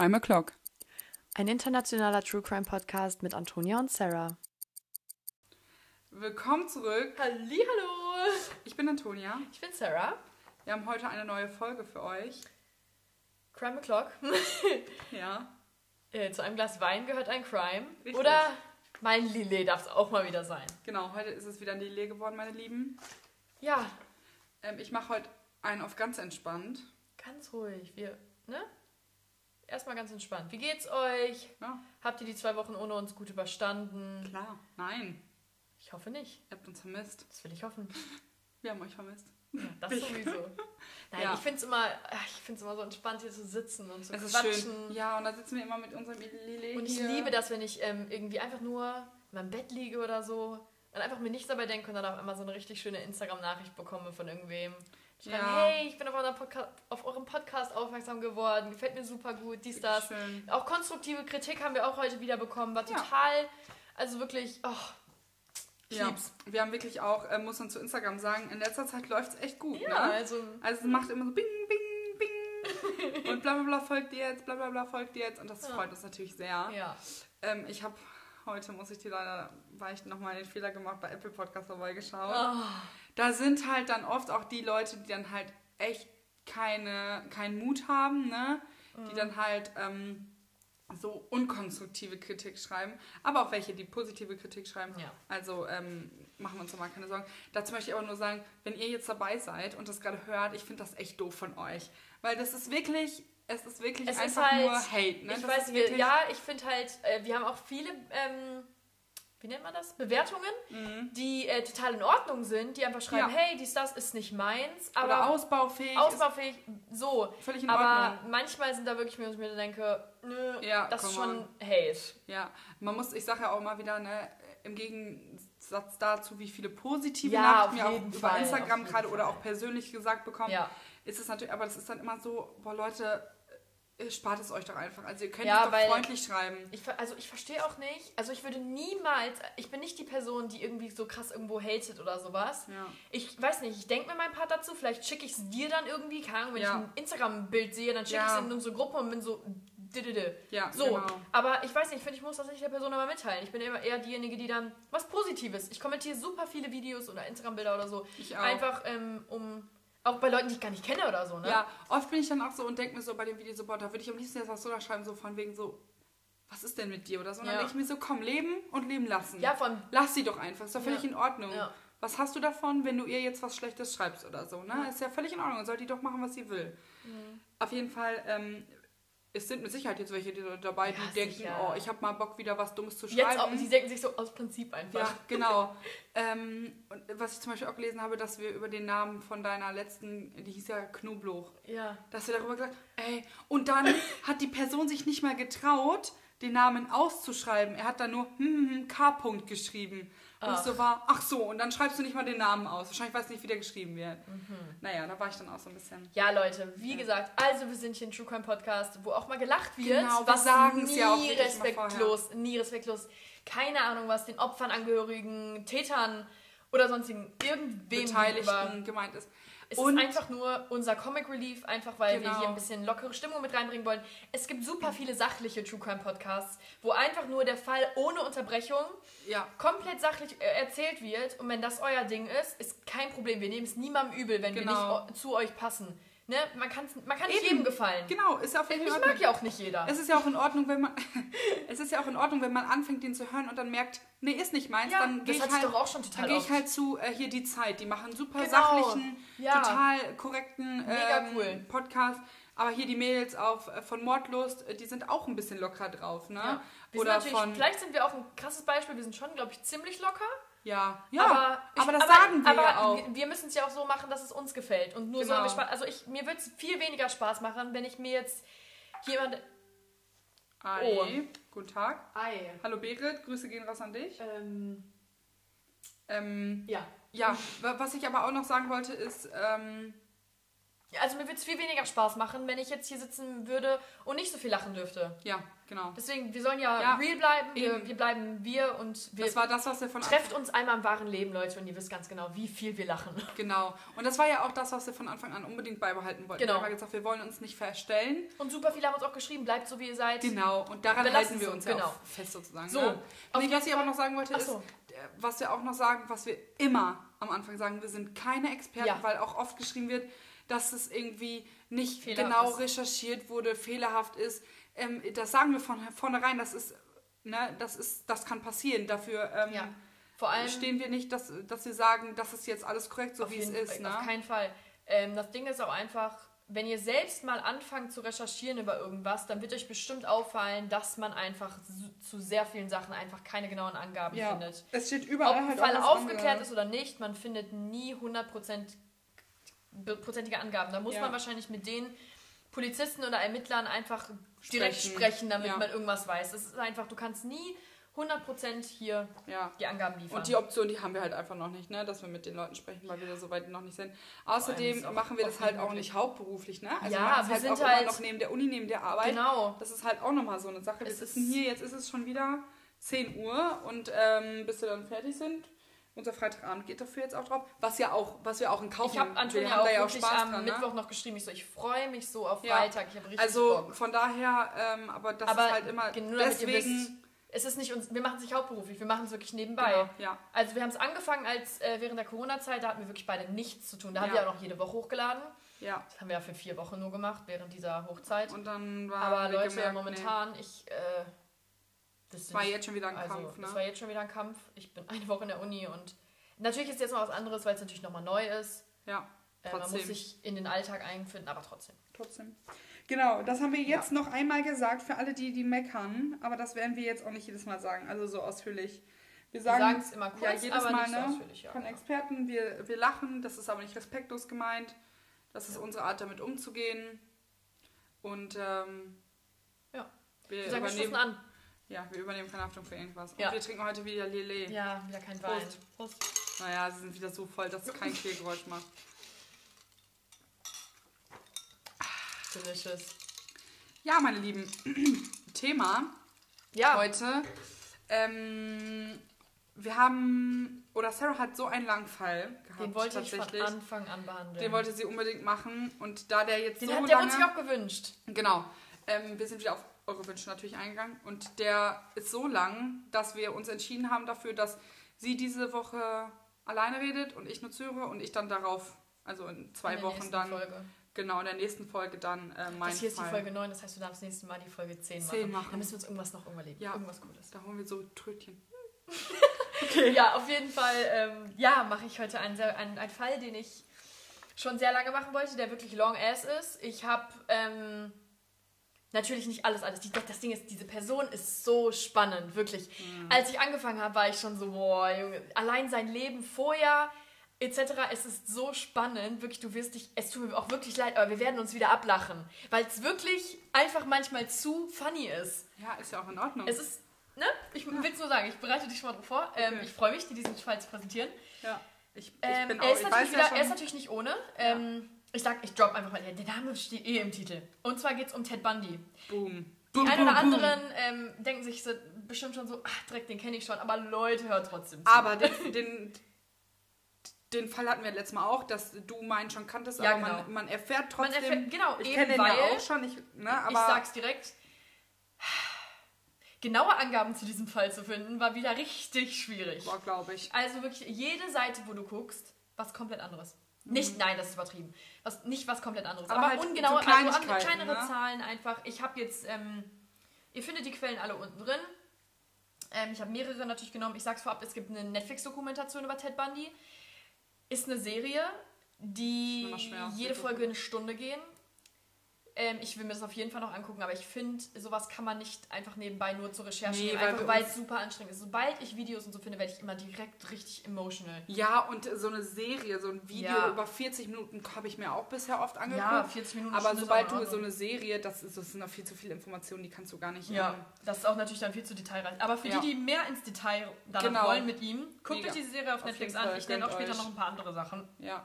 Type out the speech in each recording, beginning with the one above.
Crime O'Clock. Ein internationaler True Crime Podcast mit Antonia und Sarah. Willkommen zurück. Hallo. Ich bin Antonia. Ich bin Sarah. Wir haben heute eine neue Folge für euch. Crime O'Clock. Ja. Äh, Zu einem Glas Wein gehört ein Crime. Richtig. Oder mein Lillet darf es auch mal wieder sein. Genau, heute ist es wieder ein Lillet geworden, meine Lieben. Ja, Ähm, ich mache heute einen auf ganz entspannt. ganz ruhig. Wir, ne? Erstmal ganz entspannt. Wie geht's euch? Ja, Habt ihr die zwei Wochen ohne uns gut überstanden? klar. Nein, Ich hoffe nicht. ihr habt uns vermisst. Das will ich hoffen. Wir haben euch vermisst. Ja, das Ich- sowieso. Nein, Ja. ich finde es immer, ach, ich find's immer so entspannt, hier zu sitzen und zu Es quatschen. Ja, und da sitzen wir immer mit unserem Lillet Und ich hier. liebe das, wenn ich ähm, irgendwie einfach nur in meinem Bett liege oder so und einfach mir nichts dabei denke und dann auf einmal so eine richtig schöne Instagram-Nachricht bekomme von irgendwem. Schreiben, Ja. hey, ich bin auf, auf eurem Podcast aufmerksam geworden, gefällt mir super gut, dies, das. Schön. Auch konstruktive Kritik haben wir auch heute wieder bekommen, war Ja. total, also wirklich, oh, Ja, lieb's. wir haben wirklich auch, äh, muss man zu Instagram sagen, in letzter Zeit läuft es echt gut. Ja, ne? also, Also es macht immer so bing, bing, bing. und bla bla bla folgt dir jetzt, bla bla bla folgt dir jetzt. Und das Ja. freut uns natürlich sehr. ja. Ähm, ich habe heute, muss ich dir leider, weil ich nochmal den Fehler gemacht, bei Apple Podcast vorbeigeschaut. Oh, Da sind halt dann oft auch die Leute, die dann halt echt keine, keinen Mut haben, ne? Mhm. Die dann halt ähm, so unkonstruktive Kritik schreiben, aber auch welche, die positive Kritik schreiben. Ja. Also ähm, machen wir uns doch mal keine Sorgen. Dazu möchte ich aber nur sagen, wenn ihr jetzt dabei seid und das gerade hört, ich finde das echt doof von euch. Weil das ist wirklich, es ist wirklich Es ist einfach halt- nur Hate. Ne? ich Das weiß, ist wir, ja, ich finde halt, äh, wir haben auch viele, ähm, wie nennt man das? Bewertungen, Mhm. die äh, total in Ordnung sind, die einfach schreiben, Ja. hey, dies, das ist nicht meins, Oder aber ausbaufähig. ausbaufähig, so. Völlig in Aber Ordnung. manchmal sind da wirklich, wo ich mir denke, nö, Ja, das ist schon on. Hate. Ja, man muss, ich sage ja auch immer wieder, ne, im Gegensatz dazu, wie viele positive Ja, Nachrichten wir auch über Fall, Instagram gerade oder auch persönlich gesagt bekommen, Ja. ist es natürlich, aber das ist dann immer so, boah Leute, spart es euch doch einfach. Also ihr könnt Ja, doch freundlich schreiben. Ich, also ich verstehe auch nicht, also ich würde niemals, ich bin nicht die Person, die irgendwie so krass irgendwo hatet oder sowas. Ja. Ich weiß nicht, ich denke mir mein Part dazu, vielleicht schicke ich es dir dann irgendwie, keine Ahnung, wenn Ja. ich ein Instagram-Bild sehe, dann schicke ich es in unsere Gruppe und bin so. Ja, So, genau. aber ich weiß nicht, ich finde, ich muss das nicht der Person aber mitteilen. Ich bin immer eher diejenige, die dann was Positives. Ich kommentiere super viele Videos oder Instagram-Bilder oder so. Ich auch. Einfach ähm, um, auch bei Leuten, die ich gar nicht kenne oder so, ne? Ja, oft bin ich dann auch so und denke mir so bei dem Video so, boah, da würde ich am liebsten jetzt was so da schreiben, so von wegen so, was ist denn mit dir oder so. Und dann Ja. denke ich mir so, komm, leben und leben lassen. Ja, allem, Lass sie doch einfach, ist doch völlig Ja. in Ordnung. Ja. Was hast du davon, wenn du ihr jetzt was Schlechtes schreibst oder so, ne? Ist ja völlig in Ordnung, soll die doch machen, was sie will. Mhm. Auf jeden Fall, ähm, es sind mit Sicherheit jetzt welche die dabei, die Ja, denken, sicher. oh, ich habe mal Bock, wieder was Dummes zu jetzt auch, schreiben. die denken sich so aus Prinzip einfach. ja, genau. ähm, und was ich zum Beispiel auch gelesen habe, dass wir über den Namen von deiner letzten, die hieß ja Knoblauch, Ja. dass wir darüber gesagt ey, und dann hat die Person sich nicht mal getraut, den Namen auszuschreiben. Er hat dann nur hm, hm, hm, K. -Punkt geschrieben. Und ich Ach. so war, ach so, und dann schreibst du nicht mal den Namen aus. Wahrscheinlich weiß nicht, wie der geschrieben wird. Mhm. Naja, da war ich dann auch so ein bisschen. Ja, Leute, wie gesagt, also wir sind hier ein True Crime Podcast, wo auch mal gelacht wird. Genau, wir was sagen's nie ja auch respektlos, nie respektlos. Keine Ahnung, was den Opfern, Angehörigen, Tätern oder sonstigen irgendwem Beteiligten gemeint ist. Es Und- ist einfach nur unser Comic Relief, einfach weil wir Genau. hier ein bisschen lockere Stimmung mit reinbringen wollen. Es gibt super viele sachliche True Crime Podcasts, wo einfach nur der Fall ohne Unterbrechung Ja, komplett sachlich äh, erzählt wird. Und wenn das euer Ding ist, ist kein Problem. Wir nehmen es niemandem übel, wenn wir Genau. nicht o- zu euch passen. Ne? Man, kann's, man kann nicht Eben. jedem gefallen. genau, ist ja auch völlig Ordnung. mag ja auch nicht jeder. Es ist ja auch in Ordnung, wenn man es ist ja auch in Ordnung, wenn man anfängt, den zu hören und dann merkt, nee, ist nicht meins, Ja, dann gehe ich ich halt doch auch schon total dann gehe ich halt zu äh, hier die Zeit, die machen super Genau. sachlichen, Ja. total korrekten Mega ähm, cool. Podcast, aber hier die Mädels auf äh, von Mordlust, äh, die sind auch ein bisschen locker drauf, ne? Ja. Wir Oder von vielleicht sind wir auch ein krasses Beispiel. Wir sind schon, glaube ich, ziemlich locker. Ja, ja, aber, ich- aber das sagen wir aber ja auch. Wir, müssen es ja auch so machen, dass es uns gefällt. Und nur so Genau. haben wir Spaß. Also ich, mir würde es viel weniger Spaß machen, wenn ich mir jetzt jemand. Ei, Oh. guten Tag. Ei. Hallo Berit, Grüße gehen raus an dich. Ähm, Ähm, ja. Ja, wa- was ich aber auch noch sagen wollte, ist, ähm, Also mir würde es viel weniger Spaß machen, wenn ich jetzt hier sitzen würde und nicht so viel lachen dürfte. Ja, genau. Deswegen, wir sollen ja, Ja, real bleiben. Wir, wir bleiben wir und wir Das war das, was wir von trefft uns einmal im wahren Leben, Leute, und ihr wisst ganz genau, wie viel wir lachen. Genau. Und das war ja auch das, was wir von Anfang an unbedingt beibehalten wollten. Genau. Wir haben gesagt, wir wollen uns nicht verstellen. Und super viele haben uns auch geschrieben, bleibt so, wie ihr seid. Genau. Und daran Wir lassen halten wir so, uns ja genau. auch fest sozusagen. So, Ne? Nee, jeden was ich aber noch sagen wollte, Ach ist, so. äh, was wir auch noch sagen, was wir immer am Anfang sagen, wir sind keine Experten, Ja. weil auch oft geschrieben wird, dass es irgendwie nicht Fehlerhaft genau ist. recherchiert wurde, fehlerhaft ist. Ähm, das sagen wir von vornherein, das ist, ne, das ist, das kann passieren. Dafür ähm, Ja. Vor allem stehen wir nicht, dass, dass wir sagen, das ist jetzt alles korrekt, so wie es ist. Ne? Auf keinen Fall. Ähm, das Ding ist auch einfach, wenn ihr selbst mal anfangt zu recherchieren über irgendwas, dann wird euch bestimmt auffallen, dass man einfach zu, sehr vielen Sachen einfach keine genauen Angaben Ja, findet. es steht Ob überall ein halt Fall aufgeklärt anderes. ist oder nicht, man findet nie 100% be- prozentige Angaben. Da muss Ja. man wahrscheinlich mit den Polizisten oder Ermittlern einfach direkt Sprechen. sprechen, damit Ja. man irgendwas weiß. Es ist einfach, du kannst nie 100% hier Ja. die Angaben liefern. Und die Option, die haben wir halt einfach noch nicht, ne? dass wir mit den Leuten sprechen, weil wir da so weit noch nicht sind. Außerdem machen wir das halt auch nicht hauptberuflich, ne? Also Ja, wir halt sind auch halt- immer noch neben der Uni, neben der Arbeit. genau. Das ist halt auch nochmal so eine Sache. Wir Es sitzen ist- hier, jetzt ist es schon wieder 10 Uhr und ähm, bis wir dann fertig sind. Unser Freitagabend geht dafür jetzt auch drauf. Was ja auch, was wir auch in Kauf Ich habe nehmen. Wir Antonia haben auch da ja wirklich am dran, ne? Mittwoch noch geschrieben. Ich so, ich freue mich so auf Ja. Freitag. Ich habe richtig Also Bock. von daher, ähm, aber das Aber ist halt immer ihr deswegen. wisst, es ist nicht uns, wir machen es nicht hauptberuflich, wir machen es wirklich nebenbei. Genau, ja. Also wir haben es angefangen als äh, während der Corona-Zeit, da hatten wir wirklich beide nichts zu tun. Da haben Ja. wir auch noch jede Woche hochgeladen. ja. Das haben wir ja für vier Wochen nur gemacht während dieser Hochzeit. Und dann war Aber Leute, gemerkt, momentan, ich äh, das war jetzt schon wieder ein also, Kampf, ne? Das war jetzt schon wieder ein Kampf. Ich bin eine Woche in der Uni und natürlich ist jetzt noch was anderes, weil es natürlich nochmal neu ist. Ja, Äh, man muss sich in den Alltag einfinden, aber trotzdem. Trotzdem. Genau, das haben wir jetzt noch einmal gesagt für alle, die, die meckern. Aber das werden wir jetzt auch nicht jedes Mal sagen, also so ausführlich. Wir sagen es immer kurz, ja, jedes aber Mal, nicht so ne? ausführlich. Ja, von. Experten, wir, wir lachen, das ist aber nicht respektlos gemeint. Das ist unsere Art, damit umzugehen. Und ähm, Ja. wir, Wir sagen, wir stoßen an. Ja, wir übernehmen keine Haftung für irgendwas. Ja. Und wir trinken heute wieder Lillet. Ja, wieder kein Wein. Prost. Prost. Naja, sie sind wieder so voll, dass es kein Kehlgeräusch macht. Delicious. Ja, meine Lieben, Thema Ja, heute. Ähm, wir haben, oder Sarah hat so einen langen Fall gehabt. den wollte ich von tatsächlich. Anfang an behandeln. Den wollte sie unbedingt machen. Und da der jetzt den so hat, der lange... wurde sich auch gewünscht. Genau. Ähm, wir sind wieder auf eure Wünsche natürlich eingegangen. Und der ist so lang, dass wir uns entschieden haben dafür, dass sie diese Woche alleine redet und ich nur zuhöre und ich dann darauf, also in zwei In Wochen dann, Folge. genau, in der nächsten Folge dann äh, mein Das hier ist die Fall. Folge 9, das heißt, du darfst nächstes Mal die Folge 10 machen. 10 machen. Dann müssen wir uns irgendwas noch überlegen. Ja. Irgendwas Cooles. Da holen wir so Trötchen. Ja, auf jeden Fall, ähm, ja, mache ich heute einen, einen, einen Fall, den ich schon sehr lange machen wollte, der wirklich long ass ist. Ich habe ähm, natürlich nicht alles, alles. Die, das Ding ist, diese Person ist so spannend, wirklich. Als ich angefangen habe, war ich schon so, boah, Junge, allein sein Leben vorher etc. Es ist so spannend, wirklich, du wirst dich, es tut mir auch wirklich leid, aber wir werden uns wieder ablachen, weil es wirklich einfach manchmal zu funny ist. Ja, ist ja auch in Ordnung. Es ist, ne? Ich will es nur sagen, ich bereite dich schon mal vor. Ähm, Okay. Ich freue mich, dir diesen Fall zu präsentieren. ja. Ich, ich Ähm, bin er, auch, ist ich natürlich wieder, ja er ist natürlich nicht ohne. Ähm, ich sag, ich drop einfach mal, der Name steht eh im Titel. Und zwar geht es um Ted Bundy. boom. Die einen oder anderen ähm, denken sich so, bestimmt schon so, ach, direkt, den kenne ich schon, aber Leute, hört trotzdem zu. Aber den, den, den Fall hatten wir letztes Mal auch, dass du meinen schon kanntest, Ja, aber genau. man, man erfährt Man trotzdem. erfährt- genau, ich kenne den ja auch schon, ich, ne, aber ich sag's direkt. Genaue Angaben zu diesem Fall zu finden, war wieder richtig schwierig. boah, glaube ich. Also wirklich jede Seite, wo du guckst, was komplett anderes. Nicht, nein, das ist übertrieben. Was, nicht was komplett anderes. Mhm. Aber Aber, halt ungenaue, so also kleinere ne? Zahlen einfach. Ich habe jetzt, ähm, ihr findet die Quellen alle unten drin. Ähm, ich habe mehrere natürlich genommen. Ich sag's vorab, es gibt eine Netflix-Dokumentation über Ted Bundy. Ist eine Serie, die jede Folge eine Stunde gehen. Ähm, ich will mir das auf jeden Fall noch angucken, aber ich finde, sowas kann man nicht einfach nebenbei nur zur Recherche Nee, nehmen, weil einfach es super anstrengend ist. Sobald ich Videos und so finde, werde ich immer direkt richtig emotional. Ja, und so eine Serie, so ein Video Ja. über 40 Minuten habe ich mir auch bisher oft angeguckt. Ja, 40 Minuten. aber sobald du so eine Serie, das, ist, das sind noch viel zu viele Informationen, die kannst du gar nicht. Ja, ähm, das ist auch natürlich dann viel zu detailreich. Aber für Ja. die, die mehr ins Detail danach Genau. wollen mit ihm, guckt Mega. euch diese Serie auf Auf Netflix an. Ich nenne auch später euch. noch ein paar andere Sachen. ja.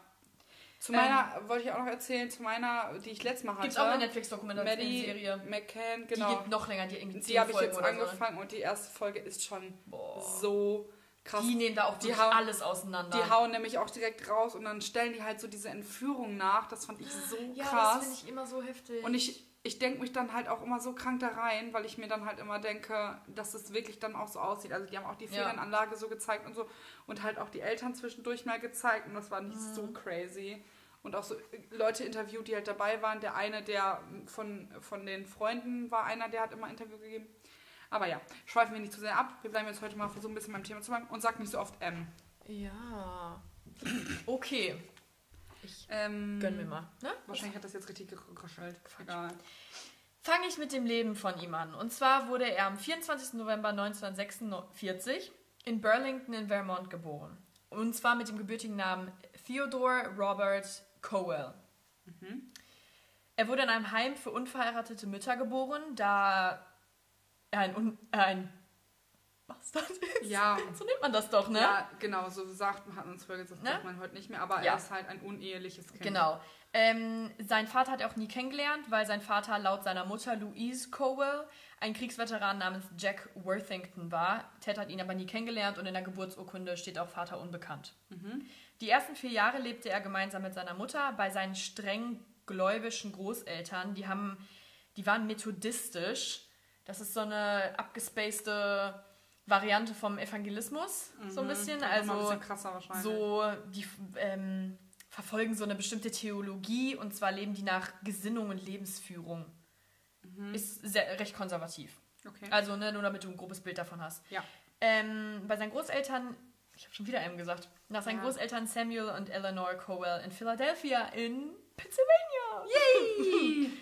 Zu meiner, ähm, wollte ich auch noch erzählen, zu meiner, die ich letztes Mal hatte. Gibt auch eine Netflix-Dokumentation-Serie. McCann, genau. Die geht noch länger, die irgendwie Die habe ich jetzt angefangen so. und die erste Folge ist schon Boah. so krass. Die nehmen da auch die hauen, alles auseinander. Die hauen nämlich auch direkt raus und dann stellen die halt so diese Entführung nach. Das fand ich so ja, krass. Ja, das finde ich immer so heftig. Und ich, ich denke mich dann halt auch immer so krank da rein, weil ich mir dann halt immer denke, dass es wirklich dann auch so aussieht. Also die haben auch die Ferienanlage ja. so gezeigt und so und halt auch die Eltern zwischendurch mal gezeigt und das war nicht mhm. so crazy. Und auch so Leute interviewt, die halt dabei waren. Der eine, der von, von den Freunden war einer, der hat immer Interview gegeben. Aber ja, schweifen wir nicht zu sehr ab. Wir bleiben jetzt heute mal versuchen, ein bisschen beim Thema zu machen und sag nicht so oft M. Ja. Okay. Ich ähm, gönn mir mal. Ne? Wahrscheinlich hat das jetzt richtig geraschelt. Egal. Fange ich mit dem Leben von ihm an. Und zwar wurde er am 24. November 1946 in Burlington in Vermont geboren. Und zwar mit dem gebürtigen Namen Theodore Robert Cowell. Mhm. Er wurde in einem Heim für unverheiratete Mütter geboren, da er ein, ein Bastard ist. Ja. So nennt man das doch, ne? Ja, genau, so sagt man, hat man es früher gesagt, ne? sagt man heute nicht mehr, aber ja. er ist halt ein uneheliches Kind. Genau. Ähm, sein Vater hat er auch nie kennengelernt, weil sein Vater laut seiner Mutter Louise Cowell ein Kriegsveteran namens Jack Worthington war. Ted hat ihn aber nie kennengelernt und in der Geburtsurkunde steht auch Vater unbekannt. Mhm. Die ersten vier Jahre lebte er gemeinsam mit seiner Mutter bei seinen streng gläubischen Großeltern. Die, haben, die waren methodistisch. Das ist so eine abgespacede Variante vom Evangelismus, mhm, so ein mhm. bisschen. Also ein bisschen krasser wahrscheinlich. so die ähm, verfolgen so eine bestimmte Theologie und zwar leben die nach Gesinnung und Lebensführung. Mhm. Ist sehr, recht konservativ. Okay. Also ne, nur damit du ein grobes Bild davon hast. Ja. Ähm, bei seinen Großeltern, ich habe schon wieder M gesagt, nach seinen ja. Großeltern Samuel und Eleanor Cowell in Philadelphia in Pennsylvania. Yay!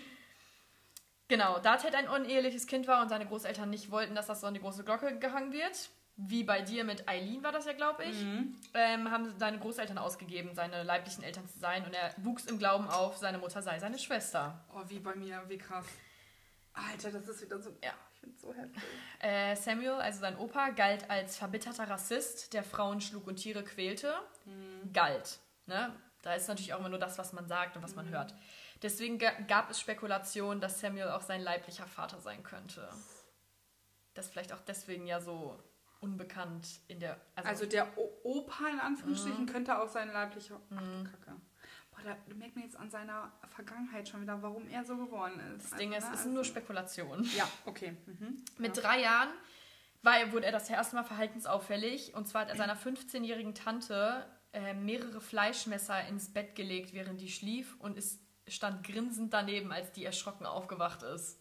Genau, da Ted ein uneheliches Kind war und seine Großeltern nicht wollten, dass das so an die große Glocke gehangen wird, wie bei dir mit Eileen war das ja, glaube ich, mhm. ähm, haben seine Großeltern ausgegeben, seine leiblichen Eltern zu sein. Und er wuchs im Glauben auf, seine Mutter sei seine Schwester. Oh, wie bei mir, wie krass. Alter, das ist wieder so. Ja. Finde so heftig. Äh, Samuel, also sein Opa, galt als verbitterter Rassist, der Frauen schlug und Tiere quälte. Mhm. Galt. Ne? Da ist natürlich auch immer nur das, was man sagt und was mhm. man hört. Deswegen gab es Spekulationen, dass Samuel auch sein leiblicher Vater sein könnte. Das vielleicht auch deswegen ja so unbekannt in der. Also, also der o Opa in Anführungsstrichen mm. könnte auch sein leiblicher. Ach mm. Kacke. Da merkt man jetzt an seiner Vergangenheit schon wieder, warum er so geworden ist. Das also, Ding ist, es sind nur Spekulationen. Ja, okay. Mhm. Mit ja. drei Jahren war, wurde er das erste Mal verhaltensauffällig. Und zwar hat er seiner 15-jährigen Tante äh, mehrere Fleischmesser ins Bett gelegt, während die schlief und ist stand grinsend daneben, als die erschrocken aufgewacht ist.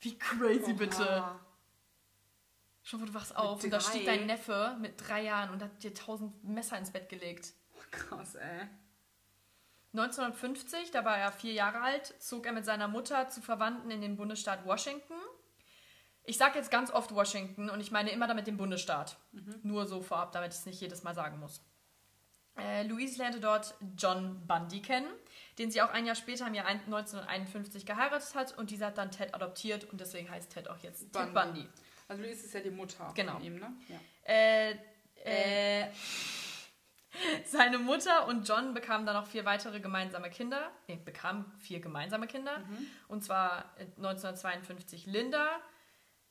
Wie crazy Oha. bitte. Schon du wachst auf und da steht dein Neffe mit drei Jahren und hat dir tausend Messer ins Bett gelegt. Krass, ey. 1950, da war er vier Jahre alt, zog er mit seiner Mutter zu Verwandten in den Bundesstaat Washington. Ich sage jetzt ganz oft Washington und ich meine immer damit den Bundesstaat. Mhm. Nur so vorab, damit ich es nicht jedes Mal sagen muss. Äh, Louise lernte dort John Bundy kennen den sie auch ein Jahr später im Jahr 1951 geheiratet hat und dieser hat dann Ted adoptiert und deswegen heißt Ted auch jetzt Bundy. Ted Bundy. Also Louise ist ja die Mutter genau. von ihm, ne? Ja. Äh, äh, seine Mutter und John bekamen dann noch vier weitere gemeinsame Kinder. Ne, bekamen vier gemeinsame Kinder. Mhm. Und zwar 1952 Linda,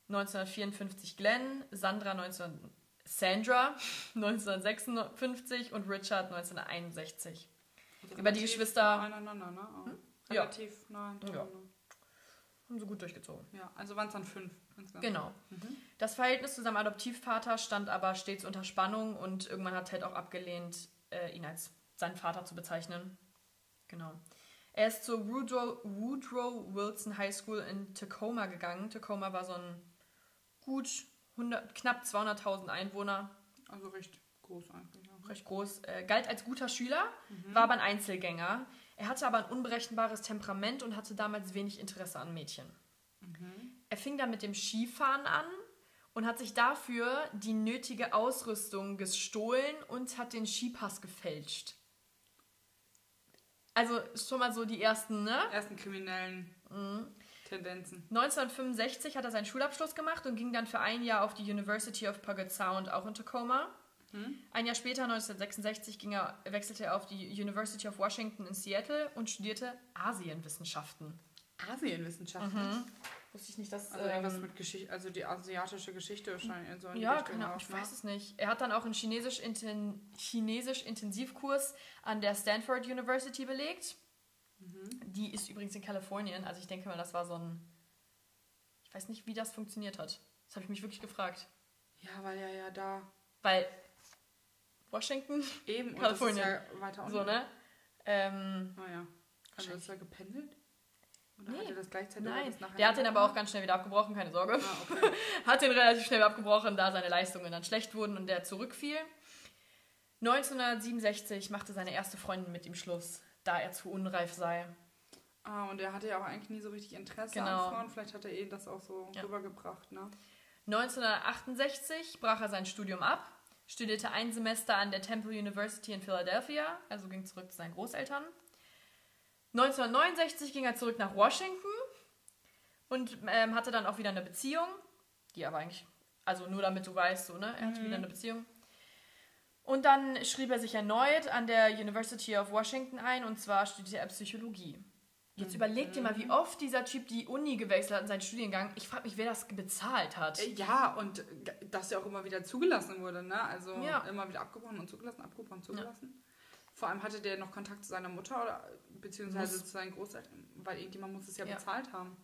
1954 Glenn, Sandra 19, Sandra 1956 und Richard 1961. Über die Geschwister. Aneinander, ne? Oh. Hm? Relativ ja. nah Ja. Haben sie gut durchgezogen. Ja, also waren es dann fünf. Genau. Mhm. Das Verhältnis zu seinem Adoptivvater stand aber stets unter Spannung und irgendwann hat Ted auch abgelehnt, äh, ihn als seinen Vater zu bezeichnen. Genau. Er ist zur Woodrow, Woodrow Wilson High School in Tacoma gegangen. Tacoma war so ein gut 100, knapp 200.000 Einwohner. Also recht groß eigentlich recht groß, äh, galt als guter Schüler, mhm. war aber ein Einzelgänger. Er hatte aber ein unberechenbares Temperament und hatte damals wenig Interesse an Mädchen. Mhm. Er fing dann mit dem Skifahren an und hat sich dafür die nötige Ausrüstung gestohlen und hat den Skipass gefälscht. Also schon mal so die ersten, ne? Ersten kriminellen mhm. Tendenzen. 1965 hat er seinen Schulabschluss gemacht und ging dann für ein Jahr auf die University of Puget Sound, auch in Tacoma. Hm? Ein Jahr später, 1966, ging er, wechselte er auf die University of Washington in Seattle und studierte Asienwissenschaften. Asienwissenschaften? Mhm. Wusste ich nicht, dass. Also irgendwas ähm, mit Geschichte, also die asiatische Geschichte wahrscheinlich. So ja, genau, ich weiß es nicht. Er hat dann auch einen Chinesisch, Inten Chinesisch Intensivkurs an der Stanford University belegt. Mhm. Die ist übrigens in Kalifornien. Also ich denke mal, das war so ein. Ich weiß nicht, wie das funktioniert hat. Das habe ich mich wirklich gefragt. Ja, weil ja ja da. Weil Washington. Eben, Kalifornien. Das ja weiter unten. So, ne? Ähm, naja. Also ist er gependelt? Oder nee. hat er das gleichzeitig Nein, der hat den aber auch ganz schnell wieder abgebrochen, keine Sorge. Ah, okay. hat den relativ schnell abgebrochen, da seine Leistungen dann schlecht wurden und der zurückfiel. 1967 machte seine erste Freundin mit ihm Schluss, da er zu unreif sei. Ah, und er hatte ja auch eigentlich nie so richtig Interesse genau. an Frauen. Vielleicht hat er eh das auch so ja. rübergebracht, ne? 1968 brach er sein Studium ab, studierte ein Semester an der Temple University in Philadelphia, also ging zurück zu seinen Großeltern. 1969 ging er zurück nach Washington und ähm, hatte dann auch wieder eine Beziehung, die aber eigentlich, also nur damit du weißt, so, ne? Er hatte mhm. wieder eine Beziehung. Und dann schrieb er sich erneut an der University of Washington ein und zwar studierte er Psychologie. Jetzt überleg dir mal, wie oft dieser Typ die Uni gewechselt hat in seinen Studiengang. Ich frage mich, wer das bezahlt hat. Äh, ja, und dass er auch immer wieder zugelassen wurde, ne? Also ja. immer wieder abgebrochen und zugelassen, abgebrochen, zugelassen. Ja. Vor allem hatte der noch Kontakt zu seiner Mutter oder beziehungsweise muss. zu seinen Großeltern, weil irgendjemand muss es ja, ja. bezahlt haben.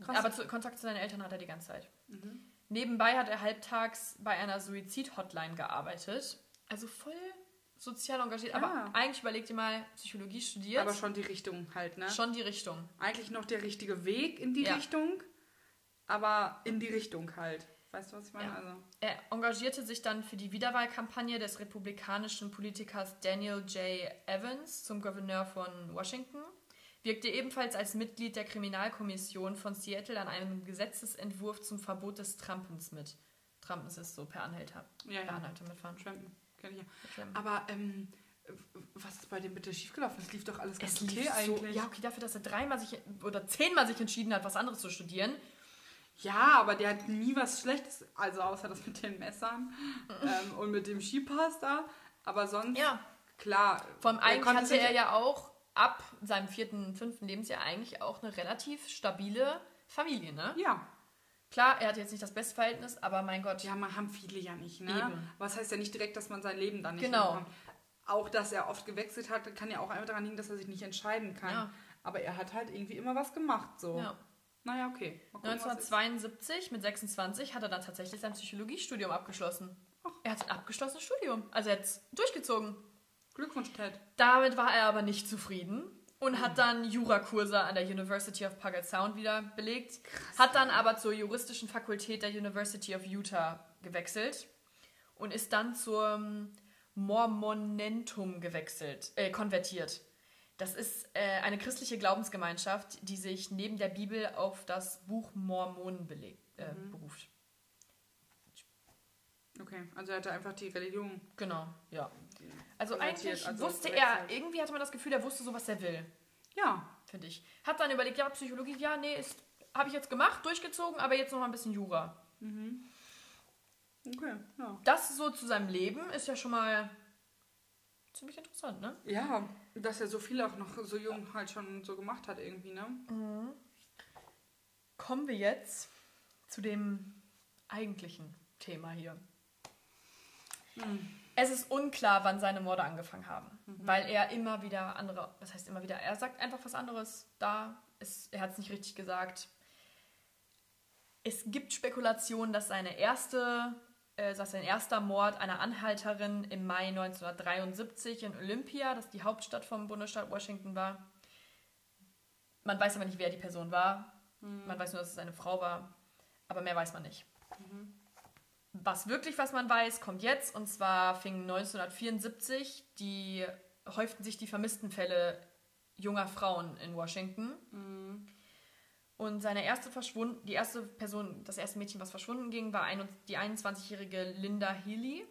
Krass. Aber zu, Kontakt zu seinen Eltern hat er die ganze Zeit. Mhm. Nebenbei hat er halbtags bei einer Suizid-Hotline gearbeitet. Also voll sozial engagiert. Aber ah. eigentlich überlegt ihr mal, Psychologie studiert. Aber schon die Richtung halt, ne? Schon die Richtung. Eigentlich noch der richtige Weg in die ja. Richtung, aber in die Richtung halt. Weißt du, was ich meine? Ja. Also. Er engagierte sich dann für die Wiederwahlkampagne des republikanischen Politikers Daniel J. Evans zum Gouverneur von Washington, wirkte ebenfalls als Mitglied der Kriminalkommission von Seattle an einem Gesetzesentwurf zum Verbot des Trampens mit. Trampens ist so per Anhalter. Ja, ja. Per Anhalter mitfahren. Trampen, kenn ich ja. Aber, ähm, was ist bei dem bitte schiefgelaufen? Es lief doch alles ganz es okay eigentlich. So, ja, okay, dafür, dass er dreimal sich oder zehnmal sich entschieden hat, was anderes zu studieren, ja, aber der hat nie was Schlechtes, also außer das mit den Messern ähm, und mit dem Skipass da. Aber sonst, ja. klar. Vom einen hatte er ja auch ab seinem vierten, fünften Lebensjahr eigentlich auch eine relativ stabile Familie, ne? Ja. Klar, er hat jetzt nicht das beste Verhältnis, aber mein Gott. Ja, man haben viele ja nicht, ne? Eben. Was heißt ja nicht direkt, dass man sein Leben dann nicht genau. Bekommt. Auch, dass er oft gewechselt hat, kann ja auch einfach daran liegen, dass er sich nicht entscheiden kann. Ja. Aber er hat halt irgendwie immer was gemacht, so. Ja. Naja, okay. Gucken, 1972 mit 26 hat er dann tatsächlich sein Psychologiestudium abgeschlossen. Ach. Er hat ein abgeschlossenes Studium. Also er hat es durchgezogen. Glückwunsch, Ted. Damit war er aber nicht zufrieden und hat dann Jurakurse an der University of Puget Sound wieder belegt. Krass, hat dann aber zur juristischen Fakultät der University of Utah gewechselt und ist dann zum Mormonentum gewechselt, äh, konvertiert. Das ist äh, eine christliche Glaubensgemeinschaft, die sich neben der Bibel auf das Buch Mormonen äh, mhm. beruft. Okay, also er hatte einfach die Religion. Genau, ja. Also eigentlich also wusste er, irgendwie hatte man das Gefühl, er wusste so, was er will. Ja. Finde ich. Hat dann überlegt, ja, Psychologie, ja, nee, habe ich jetzt gemacht, durchgezogen, aber jetzt noch mal ein bisschen Jura. Mhm. Okay, ja. Das so zu seinem Leben ist ja schon mal ziemlich interessant, ne? Ja, dass er so viel auch noch so jung halt schon so gemacht hat irgendwie, ne? Mhm. Kommen wir jetzt zu dem eigentlichen Thema hier. Mhm. Es ist unklar, wann seine Morde angefangen haben, mhm. weil er immer wieder andere, was heißt immer wieder, er sagt einfach was anderes da, ist, er hat es nicht richtig gesagt. Es gibt Spekulationen, dass seine erste äh, dass sein erster Mord einer Anhalterin im Mai 1973 in Olympia, das die Hauptstadt vom Bundesstaat Washington war. Man weiß aber nicht, wer die Person war. Mhm. Man weiß nur, dass es eine Frau war. Aber mehr weiß man nicht. Mhm. Was wirklich, was man weiß, kommt jetzt. Und zwar fing 1974 die, häuften sich die vermissten Fälle junger Frauen in Washington. Mhm. Und seine erste verschwunden, die erste Person, das erste Mädchen, was verschwunden ging, war ein, die 21-jährige Linda Healy.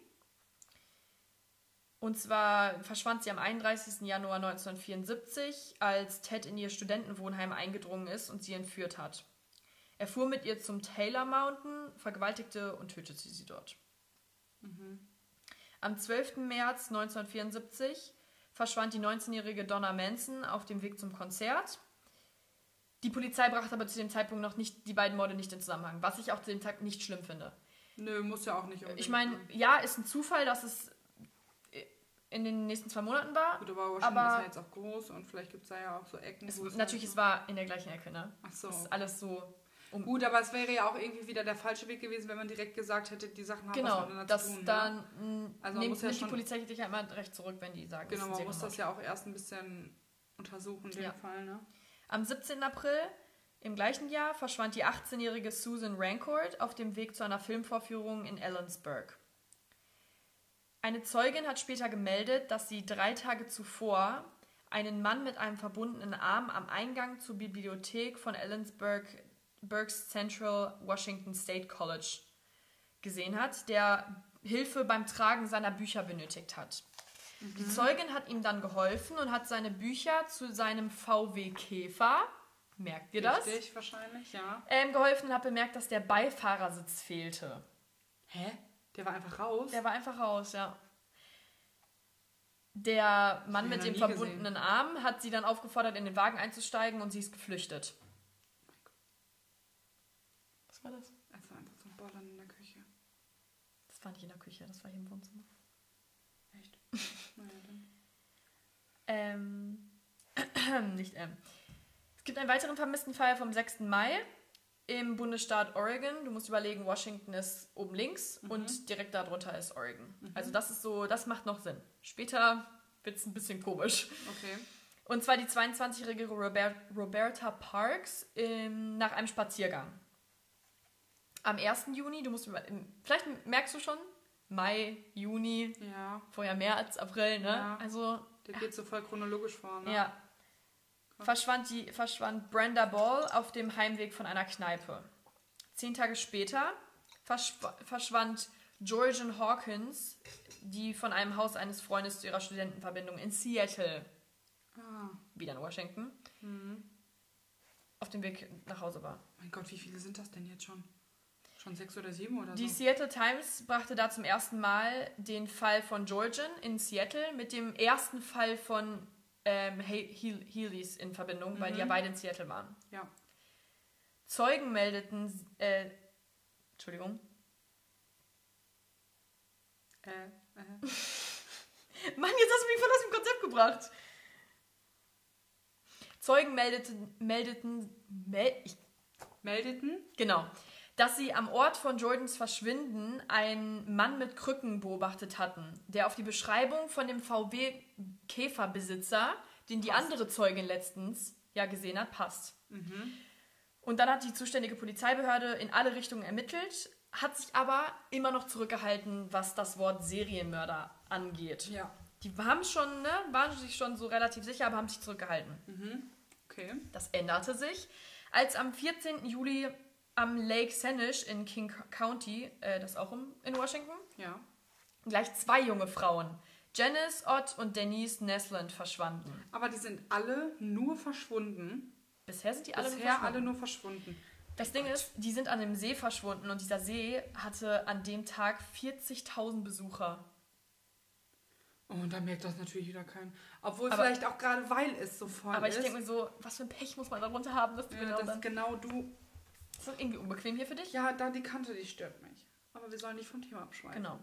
Und zwar verschwand sie am 31. Januar 1974, als Ted in ihr Studentenwohnheim eingedrungen ist und sie entführt hat. Er fuhr mit ihr zum Taylor Mountain, vergewaltigte und tötete sie dort. Mhm. Am 12. März 1974 verschwand die 19-jährige Donna Manson auf dem Weg zum Konzert. Die Polizei brachte aber zu dem Zeitpunkt noch nicht die beiden Morde nicht in Zusammenhang, was ich auch zu dem Zeitpunkt nicht schlimm finde. Nö, muss ja auch nicht Ich meine, ja, ist ein Zufall, dass es in den nächsten zwei Monaten war. Gut, aber Washington aber ist ja jetzt auch groß und vielleicht gibt es da ja auch so Ecken. Es natürlich, halt es war in der gleichen Ecke, ne? Ach so. Es ist alles so. Um, Gut, aber es wäre ja auch irgendwie wieder der falsche Weg gewesen, wenn man direkt gesagt hätte, die Sachen haben was genau, miteinander dass zu tun. dann ne? Also man nimmt, muss ja die Polizei sich ja immer recht zurück, wenn die sagen, Genau, man muss das ja auch erst ein bisschen untersuchen, in dem Ja. Fall, ne? Am 17. April im gleichen Jahr verschwand die 18-jährige Susan Rancourt auf dem Weg zu einer Filmvorführung in Ellensburg. Eine Zeugin hat später gemeldet, dass sie drei Tage zuvor einen Mann mit einem verbundenen Arm am Eingang zur Bibliothek von Ellensburg, Burks Central Washington State College gesehen hat, der Hilfe beim Tragen seiner Bücher benötigt hat. Die Zeugin hat ihm dann geholfen und hat seine Bücher zu seinem VW Käfer, merkt ihr das? Richtig, wahrscheinlich, ja. Ähm, geholfen und hat bemerkt, dass der Beifahrersitz fehlte. Hä? Der war einfach raus? Der war einfach raus, ja. Der Mann mit dem verbundenen Arm hat sie dann aufgefordert, in den Wagen einzusteigen und sie ist geflüchtet. Was war das? Es war einfach so ein Ballern in der Küche. Das war nicht in der Küche, das war hier im Wohnzimmer. Echt? naja, dann. Ähm, nicht ähm. Es gibt einen weiteren vermissten Fall vom 6. Mai im Bundesstaat Oregon. Du musst überlegen, Washington ist oben links und direkt darunter ist Oregon. Also das ist so, das macht noch Sinn. Später wird es ein bisschen komisch. Okay. Und zwar die 22-jährige Robert, Roberta Parks ähm, nach einem Spaziergang. Am 1. Juni, du musst vielleicht merkst du schon, Mai, Juni, Ja, vorher März, April, ne? Ja. Also der geht so voll chronologisch vor, ne? ja. Verschwand, die, verschwand Brenda Ball auf dem Heimweg von einer Kneipe. Zehn Tage später verschw verschwand Georgian Hawkins, die von einem Haus eines Freundes zu ihrer Studentenverbindung in Seattle, Ah, wieder in Washington, hm. auf dem Weg nach Hause war. Mein Gott, wie viele sind das denn jetzt schon? Schon sechs oder sieben oder Die so? Seattle Times brachte da zum ersten Mal den Fall von Georgian in Seattle mit dem ersten Fall von ähm, He- He- Healy's in Verbindung, weil die ja beide in Seattle waren. Ja. Zeugen meldeten, äh, Entschuldigung, Äh, äh. Mann, jetzt hast du mich voll aus dem Konzept gebracht. Zeugen meldeten, meldeten, mel ich, Meldeten? genau, dass sie am Ort von Jordans Verschwinden einen Mann mit Krücken beobachtet hatten, der auf die Beschreibung von dem VW-Käferbesitzer, den die Passt. andere Zeugin letztens ja gesehen hat, passt. Und dann hat die zuständige Polizeibehörde in alle Richtungen ermittelt, hat sich aber immer noch zurückgehalten, was das Wort Serienmörder angeht. Ja. Die haben schon, ne, waren sich schon so relativ sicher, aber haben sich zurückgehalten. Okay. Das änderte sich, als am 14. Juli am Lake Saanich in King County, äh, das ist auch im, in Washington, Ja. gleich zwei junge Frauen, Janice Ott und Denise Nesland, verschwanden. Aber die sind alle nur verschwunden. Bisher sind die alle nur Bisher verschwunden. alle nur verschwunden. Das Ding ist, die sind an dem See verschwunden und dieser See hatte an dem Tag 40.000 Besucher. Oh, und da merkt das natürlich wieder kein. Obwohl Aber- vielleicht auch gerade weil es so voll Aber ist. ich denke mir so, was für ein Pech muss man darunter haben, dass du ja, genau das dann... ist genau du. Ist das irgendwie unbequem hier für dich? Ja, da die Kante, die stört mich. Aber wir sollen nicht vom Thema abschweifen. Genau.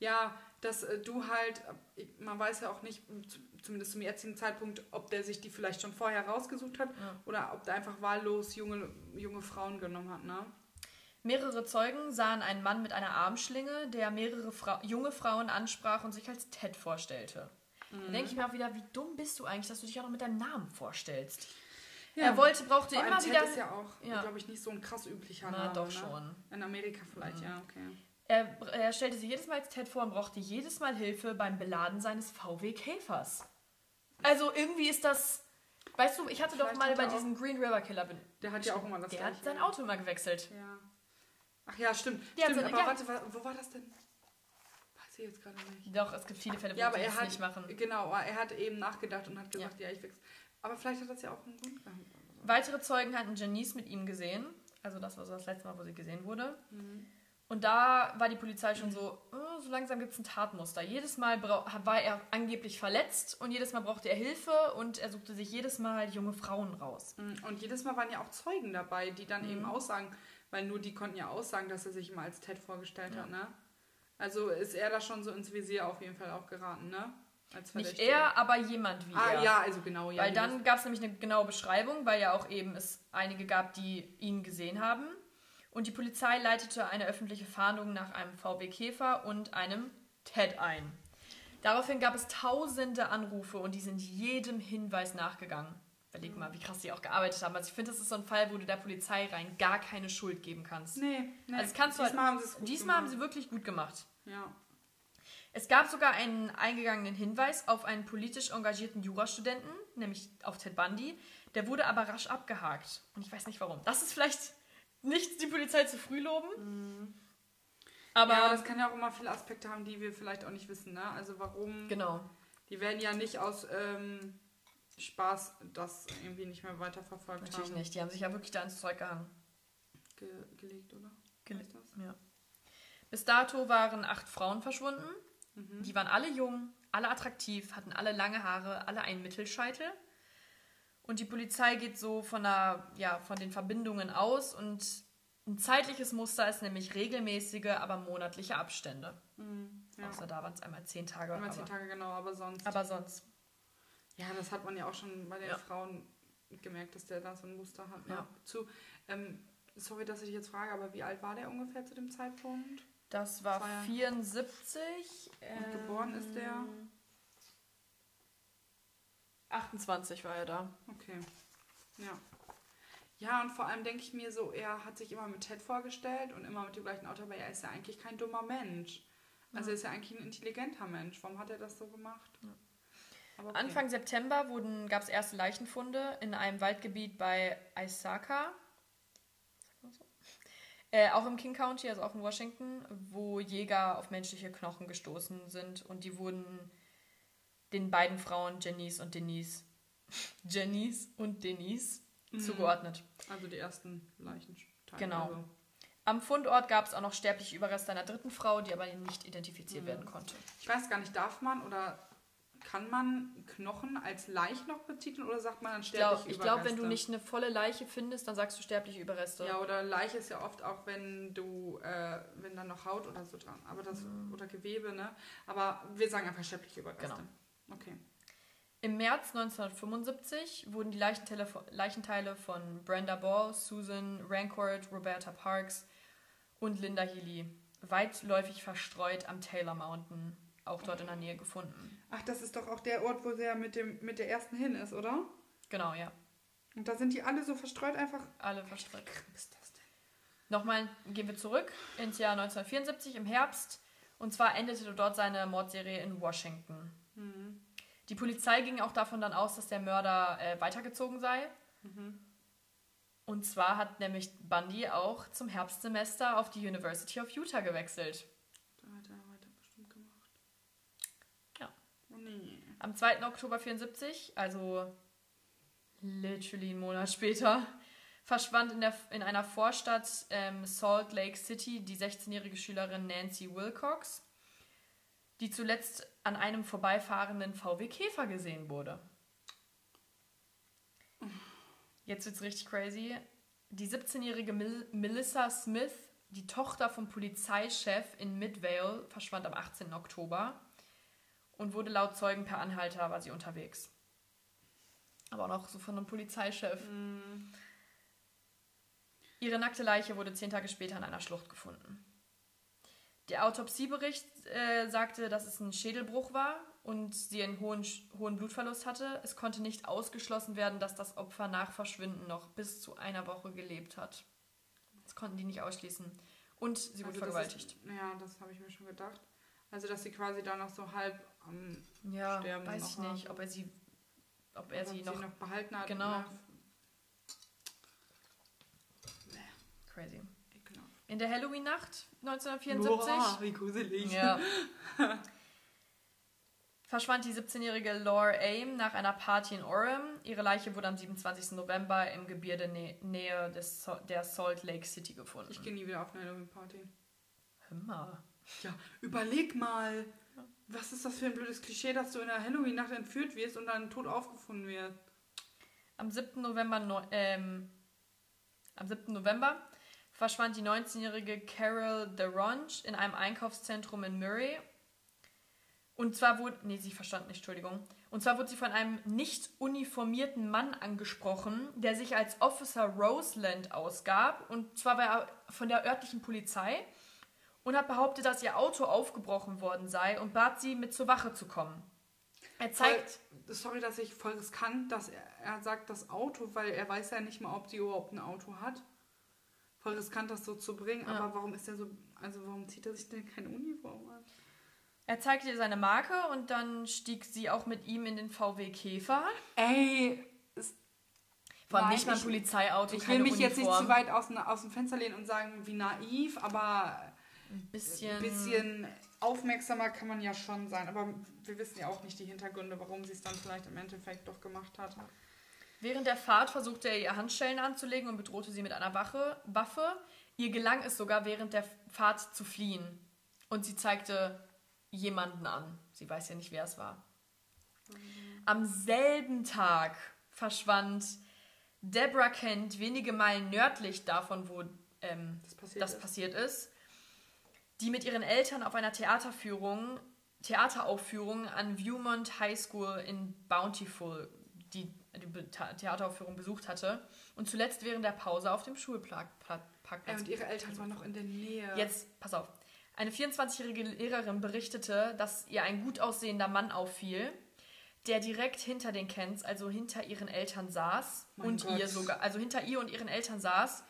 Ja, dass äh, du halt, äh, man weiß ja auch nicht, zumindest zum jetzigen Zeitpunkt, ob der sich die vielleicht schon vorher rausgesucht hat Ja. oder ob der einfach wahllos junge, junge Frauen genommen hat, ne? Mehrere Zeugen sahen einen Mann mit einer Armschlinge, der mehrere Fra junge Frauen ansprach und sich als Ted vorstellte. Da denke ich mir auch wieder, wie dumm bist du eigentlich, dass du dich auch noch mit deinem Namen vorstellst. Er wollte, brauchte Vor allem immer Ted wieder. ist ja auch, Ja. glaube ich, nicht so ein krass üblicher Na, Name. doch ne? schon. In Amerika vielleicht, ja, okay. Er, er stellte sich jedes Mal als Ted vor und brauchte jedes Mal Hilfe beim Beladen seines VW Käfers. Also irgendwie ist das. Weißt du, ich hatte doch Vielleicht mal er über auch- diesen Green River Killer. Der hat ja auch immer das Der gleiche. hat sein Auto immer gewechselt. Ja. Ach ja, stimmt. Der stimmt aber ja. warte, wa- wo war das denn? Weiß ich jetzt gerade nicht. Doch, es gibt viele Fälle, wo Ja, aber er das hat, nicht machen. genau, er hat eben nachgedacht und hat gesagt, ja, ich wechsle. Aber vielleicht hat das ja auch einen Grund gehabt. Weitere Zeugen hatten Janice mit ihm gesehen. Also das war so das letzte Mal, wo sie gesehen wurde. Und da war die Polizei schon so, oh, so langsam gibt es ein Tatmuster. Jedes Mal war er angeblich verletzt und jedes Mal brauchte er Hilfe und er suchte sich jedes Mal junge Frauen raus. Mm, und jedes Mal waren ja auch Zeugen dabei, die dann mhm. eben aussagen, weil nur die konnten ja aussagen, dass er sich immer als Ted vorgestellt ja. hat, ne? Also ist er da schon so ins Visier auf jeden Fall auch geraten, ne? Nicht er, aber jemand wie ah, er. Ja, also genau. Ja, weil dann gab es nämlich eine genaue Beschreibung, weil ja auch eben es einige gab, die ihn gesehen haben. Und die Polizei leitete eine öffentliche Fahndung nach einem VW Käfer und einem TED ein. Daraufhin gab es tausende Anrufe und die sind jedem Hinweis nachgegangen. Überleg mal, wie krass die auch gearbeitet haben. Also ich finde, das ist so ein Fall, wo du der Polizei rein gar keine Schuld geben kannst. Nee, nee. Also kannst du diesmal, halt, haben, sie diesmal haben sie wirklich gut gemacht. Ja. Es gab sogar einen eingegangenen Hinweis auf einen politisch engagierten Jurastudenten, nämlich auf Ted Bundy. Der wurde aber rasch abgehakt. Und ich weiß nicht warum. Das ist vielleicht nicht die Polizei zu früh loben. Mhm. Aber ja, das kann ja auch immer viele Aspekte haben, die wir vielleicht auch nicht wissen. Ne? Also warum. Genau. Die werden ja nicht aus ähm, Spaß das irgendwie nicht mehr weiterverfolgt Natürlich haben. nicht. Die haben sich ja wirklich da ins Zeug gehangen. Ge gelegt, oder? Gelegt, ja. Bis dato waren acht Frauen verschwunden. Mhm. Die waren alle jung, alle attraktiv, hatten alle lange Haare, alle einen Mittelscheitel. Und die Polizei geht so von, der, ja, von den Verbindungen aus und ein zeitliches Muster ist nämlich regelmäßige, aber monatliche Abstände. Mhm, ja. Außer da waren es einmal zehn Tage. Einmal zehn Tage, genau, aber sonst. Aber sonst. Ja, das hat man ja auch schon bei den ja. Frauen gemerkt, dass der da so ein Muster hat. Ne? Ja. Zu, ähm, sorry, dass ich jetzt frage, aber wie alt war der ungefähr zu dem Zeitpunkt? Das war, war 74. Und ähm, geboren ist der? 28 war er da. Okay. Ja. Ja, und vor allem denke ich mir so, er hat sich immer mit Ted vorgestellt und immer mit dem gleichen Auto, aber er ist ja eigentlich kein dummer Mensch. Also er ist ja eigentlich ein intelligenter Mensch. Warum hat er das so gemacht? Ja. Okay. Anfang September gab es erste Leichenfunde in einem Waldgebiet bei Isaka. Äh, auch im King County, also auch in Washington, wo Jäger auf menschliche Knochen gestoßen sind und die wurden den beiden Frauen Janice und Denise, Janice und Denise mhm. zugeordnet. Also die ersten Leichen. Genau. Also. Am Fundort gab es auch noch sterbliche Überreste einer dritten Frau, die aber nicht identifiziert mhm. werden konnte. Ich weiß gar nicht, darf man oder kann man Knochen als Leich noch betiteln oder sagt man dann sterbliche ich glaub, Überreste? Ich glaube, wenn du nicht eine volle Leiche findest, dann sagst du sterbliche Überreste. Ja, oder Leiche ist ja oft auch, wenn du, äh, wenn dann noch Haut oder so dran, aber das, mhm. oder Gewebe, ne? Aber wir sagen einfach sterbliche Überreste. Genau. Okay. Im März 1975 wurden die Leichenteile, Leichenteile von Brenda Ball, Susan Rancourt, Roberta Parks und Linda Healy weitläufig verstreut am Taylor Mountain, auch dort in der Nähe gefunden. Ach, das ist doch auch der Ort, wo sie ja mit, dem, mit der ersten hin ist, oder? Genau, ja. Und da sind die alle so verstreut einfach? Alle verstreut. Was ist das denn? Nochmal gehen wir zurück ins Jahr 1974 im Herbst. Und zwar endete dort seine Mordserie in Washington. Mhm. Die Polizei ging auch davon dann aus, dass der Mörder äh, weitergezogen sei. Mhm. Und zwar hat nämlich Bundy auch zum Herbstsemester auf die University of Utah gewechselt. Da hat er weiter bestimmt gemacht. Ja. Oh nee. Am 2. Oktober 74, also literally einen Monat später, verschwand in, der, in einer Vorstadt ähm, Salt Lake City die 16-jährige Schülerin Nancy Wilcox die zuletzt an einem vorbeifahrenden VW Käfer gesehen wurde. Jetzt wird's richtig crazy. Die 17-jährige Mel Melissa Smith, die Tochter vom Polizeichef in Midvale, verschwand am 18. Oktober und wurde laut Zeugen per Anhalter war sie unterwegs. Aber auch noch so von einem Polizeichef. Mm. Ihre nackte Leiche wurde zehn Tage später in einer Schlucht gefunden. Der Autopsiebericht äh, sagte, dass es ein Schädelbruch war und sie einen hohen, hohen Blutverlust hatte. Es konnte nicht ausgeschlossen werden, dass das Opfer nach Verschwinden noch bis zu einer Woche gelebt hat. Das konnten die nicht ausschließen. Und sie wurde also vergewaltigt. Ist, ja, das habe ich mir schon gedacht. Also, dass sie quasi da noch so halb am ja, Sterben weiß ich nicht, ob er sie, ob er sie, noch, sie noch behalten hat. Genau. Oder? Crazy. In der Halloween-Nacht 1974. Boah, wie gruselig. Ja. verschwand die 17-jährige Laura Aim nach einer Party in Orem. Ihre Leiche wurde am 27. November im Gebirge Nähe des, der Salt Lake City gefunden. Ich gehe nie wieder auf eine Halloween-Party. Immer. Ja, überleg mal. Was ist das für ein blödes Klischee, dass du in der Halloween-Nacht entführt wirst und dann tot aufgefunden wirst? Am 7. November, ähm, am 7. November verschwand die 19-jährige Carol DeRonge in einem Einkaufszentrum in Murray. Und zwar wurde, nee, sie verstand nicht, Entschuldigung. Und zwar wurde sie von einem nicht uniformierten Mann angesprochen, der sich als Officer Roseland ausgab. Und zwar war er von der örtlichen Polizei und hat behauptet, dass ihr Auto aufgebrochen worden sei und bat sie, mit zur Wache zu kommen. Er zeigt. Voll, sorry, dass ich voll riskant, dass er, er sagt das Auto, weil er weiß ja nicht mal, ob sie überhaupt ein Auto hat. Voll riskant, das so zu bringen. Ja. Aber warum ist er so, also warum zieht er sich denn keine Uniform an? Er zeigte ihr seine Marke und dann stieg sie auch mit ihm in den VW Käfer. Ey, Vor allem nicht mal ein Polizeiauto, ich will mich jetzt nicht Uniform. zu weit aus, aus dem Fenster lehnen und sagen, wie naiv, aber bisschen. ein bisschen aufmerksamer kann man ja schon sein. Aber wir wissen ja auch nicht die Hintergründe, warum sie es dann vielleicht im Endeffekt doch gemacht hat. Während der Fahrt versuchte er ihr Handschellen anzulegen und bedrohte sie mit einer Wache, Waffe. Ihr gelang es sogar während der Fahrt zu fliehen. Und sie zeigte jemanden an. Sie weiß ja nicht, wer es war. Am selben Tag verschwand Deborah Kent wenige Meilen nördlich davon, wo ähm, Das passiert das ist. passiert ist, die mit ihren Eltern auf einer Theaterführung, Theateraufführung an Viewmont High School in Bountiful die, die Theateraufführung besucht hatte und zuletzt während der Pause auf dem Schulparkplatz. und ihre Eltern waren noch in der Nähe. Jetzt, pass auf. Eine 24-jährige Lehrerin berichtete, dass ihr ein gut aussehender Mann auffiel, der direkt hinter den Kents, also hinter ihren Eltern saß Mein und Gott. ihr sogar, also hinter ihr und ihren Eltern saß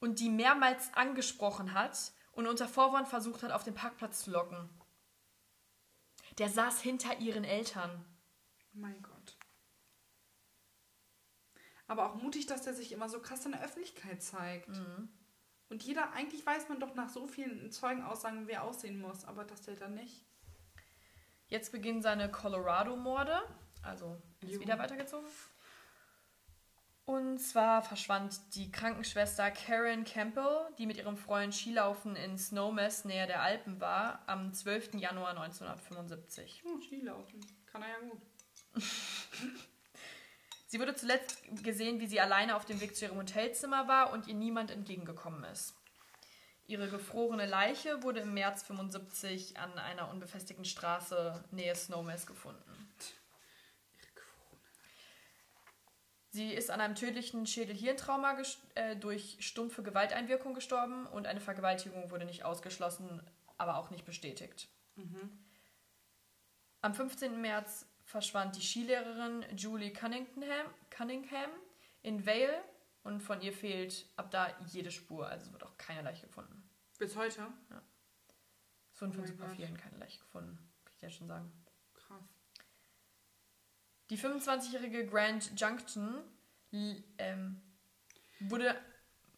und die mehrmals angesprochen hat und unter Vorwand versucht hat, auf den Parkplatz zu locken. Der saß hinter ihren Eltern. Mein Gott. Aber auch mutig, dass der sich immer so krass in der Öffentlichkeit zeigt. Mhm. Und jeder, eigentlich weiß man doch nach so vielen Zeugenaussagen, wer aussehen muss, aber das der dann nicht. Jetzt beginnen seine Colorado-Morde, also ist wieder weitergezogen. Und zwar verschwand die Krankenschwester Karen Campbell, die mit ihrem Freund Skilaufen in Snowmass näher der Alpen war, am 12. Januar 1975. Oh, Skilaufen. Kann er ja gut. Sie wurde zuletzt gesehen, wie sie alleine auf dem Weg zu ihrem Hotelzimmer war und ihr niemand entgegengekommen ist. Ihre gefrorene Leiche wurde im März 75 an einer unbefestigten Straße nähe Snowmass gefunden. Sie ist an einem tödlichen Schädel-Hirntrauma äh, durch stumpfe Gewalteinwirkung gestorben und eine Vergewaltigung wurde nicht ausgeschlossen, aber auch nicht bestätigt. Am 15. März verschwand die Skilehrerin Julie Cunningham, Cunningham in Vale und von ihr fehlt ab da jede Spur, also es wird auch keine Leiche gefunden. Bis heute? Es wurden von Oh super vielen keine Leiche gefunden, kann ich ja schon sagen. Die 25-jährige Grand Junction ähm, wurde.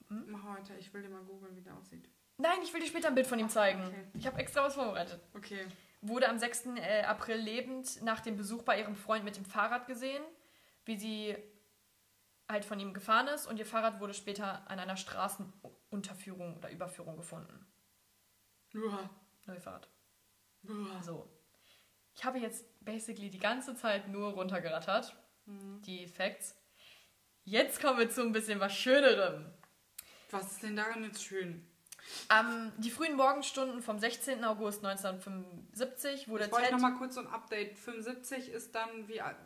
Mach weiter, ich will dir mal googeln, wie der aussieht. Nein, ich will dir später ein Bild von ihm zeigen. okay. Ich habe extra was vorbereitet. Okay. Wurde am 6. äh, April lebend nach dem Besuch bei ihrem Freund mit dem Fahrrad gesehen, wie sie halt von ihm gefahren ist und ihr Fahrrad wurde später an einer Straßenunterführung oder Überführung gefunden. Uah. Neues Fahrrad. Uah. So. Ich habe jetzt basically die ganze Zeit nur runtergerattert. Mhm. Die Facts. Jetzt kommen wir zu ein bisschen was Schönerem. Was ist denn daran jetzt schön? Am die frühen Morgenstunden vom 16. August 1975 wurde Ich wollte Ted. noch mal kurz so ein Update. 75 ist dann wie alt?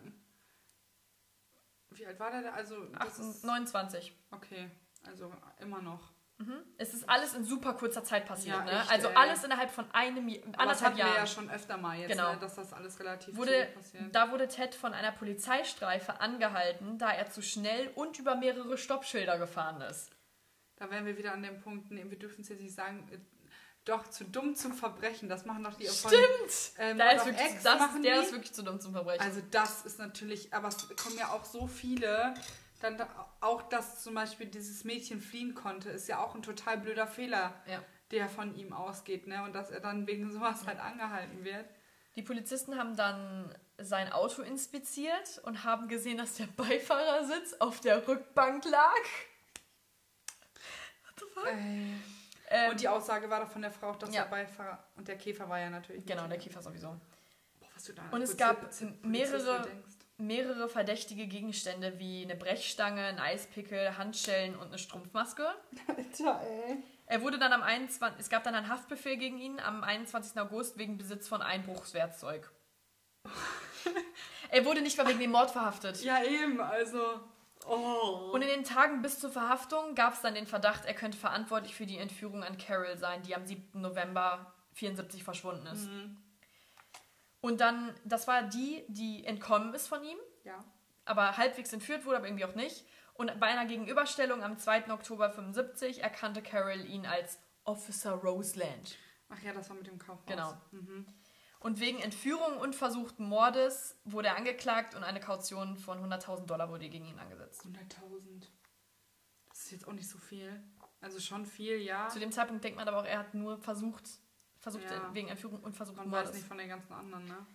Wie alt war der? da? Also das 18, ist, 29. okay, also immer noch. Mhm. Es ist alles in super kurzer Zeit passiert. Ja, ne? echt, also ey. alles innerhalb von einem Jahr- Aber das anderthalb hatten wir Jahren. ja schon öfter mal jetzt, Genau. ne, dass das alles relativ wurde, passiert. da wurde Ted von einer Polizeistreife angehalten, da er zu schnell und über mehrere Stoppschilder gefahren ist. Da wären wir wieder an dem Punkt, nee, wir dürfen es jetzt nicht sagen, äh, doch zu dumm zum Verbrechen. Das machen doch die von Stimmt! ähm, Da ist wirklich, das, machen der die. ist wirklich zu dumm zum Verbrechen. Also das ist natürlich, aber es kommen ja auch so viele. Dann da, auch, dass zum Beispiel dieses Mädchen fliehen konnte, ist ja auch ein total blöder Fehler, ja. der von ihm ausgeht, ne? Und dass er dann wegen sowas halt angehalten wird. Die Polizisten haben dann sein Auto inspiziert und haben gesehen, dass der Beifahrersitz auf der Rückbank lag. What the fuck? Ähm, und die Aussage war doch von der Frau, dass ja. der Beifahrer und der Käfer war ja natürlich. Genau, der. Käfer sowieso. Boah, was du da Und es gab mehrere- denkst. Mehrere verdächtige Gegenstände wie eine Brechstange, ein Eispickel, Handschellen und eine Strumpfmaske. Alter, ey. Er wurde dann am 21. Es gab dann einen Haftbefehl gegen ihn am 21. August wegen Besitz von Einbruchswerkzeug. er wurde nicht mal wegen dem Mord verhaftet. Ja, eben, also. Oh. Und in den Tagen bis zur Verhaftung gab es dann den Verdacht, er könnte verantwortlich für die Entführung an Carol sein, die am 7. November 74 verschwunden ist. Mhm. Und dann, das war die, die entkommen ist von ihm, Ja. aber halbwegs entführt wurde, aber irgendwie auch nicht. Und bei einer Gegenüberstellung am 2. Oktober 75 erkannte Carol ihn als Officer Roseland. Ach ja, das war mit dem Kaufhaus. Genau. Mhm. Und wegen Entführung und versuchten Mordes wurde er angeklagt und eine Kaution von 100.000 Dollar wurde gegen ihn angesetzt. 100.000. Das ist jetzt auch nicht so viel. Also schon viel, ja. Zu dem Zeitpunkt denkt man aber auch, er hat nur versucht, versucht Ja. wegen Entführung und versuchten Man weiß Mordes. nicht von den ganzen anderen, ne?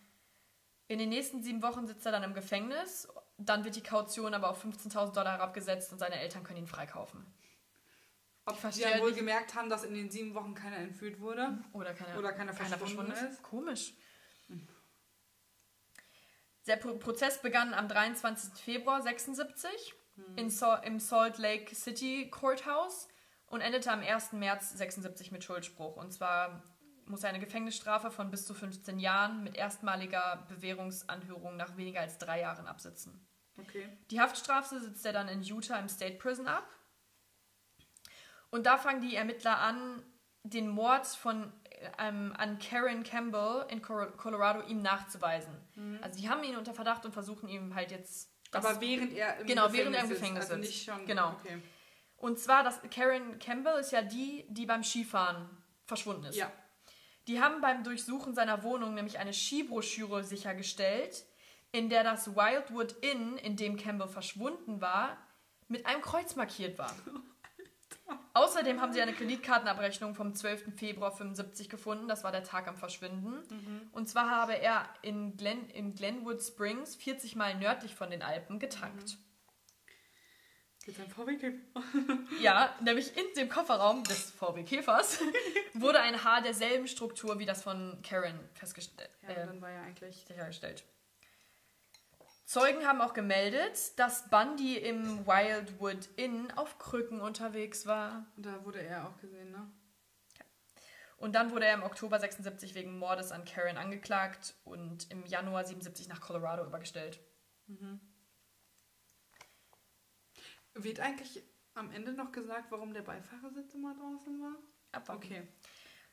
In den nächsten sieben Wochen sitzt er dann im Gefängnis. Dann wird die Kaution aber auf 15.000 Dollar herabgesetzt und seine Eltern können ihn freikaufen. Ob verstehe dann halt wohl gemerkt haben, dass in den sieben Wochen keiner entführt wurde. Oder keiner, Oder keiner verschwunden ist. Komisch. Der Pro Prozess begann am 23. Februar 76 Hm. in Sa im Salt Lake City Courthouse und endete am 1. März 76 mit Schuldspruch. Und zwar muss er eine Gefängnisstrafe von bis zu 15 Jahren mit erstmaliger Bewährungsanhörung nach weniger als drei Jahren absitzen. Okay. Die Haftstrafe sitzt er dann in Utah im State Prison ab. Und da fangen die Ermittler an, den Mord von, ähm, an Karen Campbell in Colorado ihm nachzuweisen. Also die haben ihn unter Verdacht und versuchen ihm halt jetzt... Mhm. Aber während er im Genau, Gefängnis während er im Gefängnis also sitzt. nicht schon. Genau. Okay. und zwar, dass Karen Campbell ist ja die, die beim Skifahren verschwunden ist. Ja. Die haben beim Durchsuchen seiner Wohnung nämlich eine Skibroschüre sichergestellt, in der das Wildwood Inn, in dem Campbell verschwunden war, mit einem Kreuz markiert war. Außerdem haben sie eine Kreditkartenabrechnung vom 12. Februar 75 gefunden, das war der Tag am Verschwinden. Und zwar habe er in, Glen, in Glenwood Springs, 40 Meilen nördlich von den Alpen, getankt. Mit seinem VW Käfer. Ja, nämlich in dem Kofferraum des VW Käfers wurde ein Haar derselben Struktur wie das von Karen festgestellt. Ja, äh, dann war ja eigentlich. sichergestellt. Zeugen haben auch gemeldet, dass Bundy im Wildwood Inn auf Krücken unterwegs war. Da wurde er auch gesehen, ne? Und dann wurde er im Oktober 76 wegen Mordes an Karen angeklagt und im Januar 77 nach Colorado übergestellt. Wird eigentlich am Ende noch gesagt, warum der Beifahrersitz immer draußen war? Abwarten. Okay.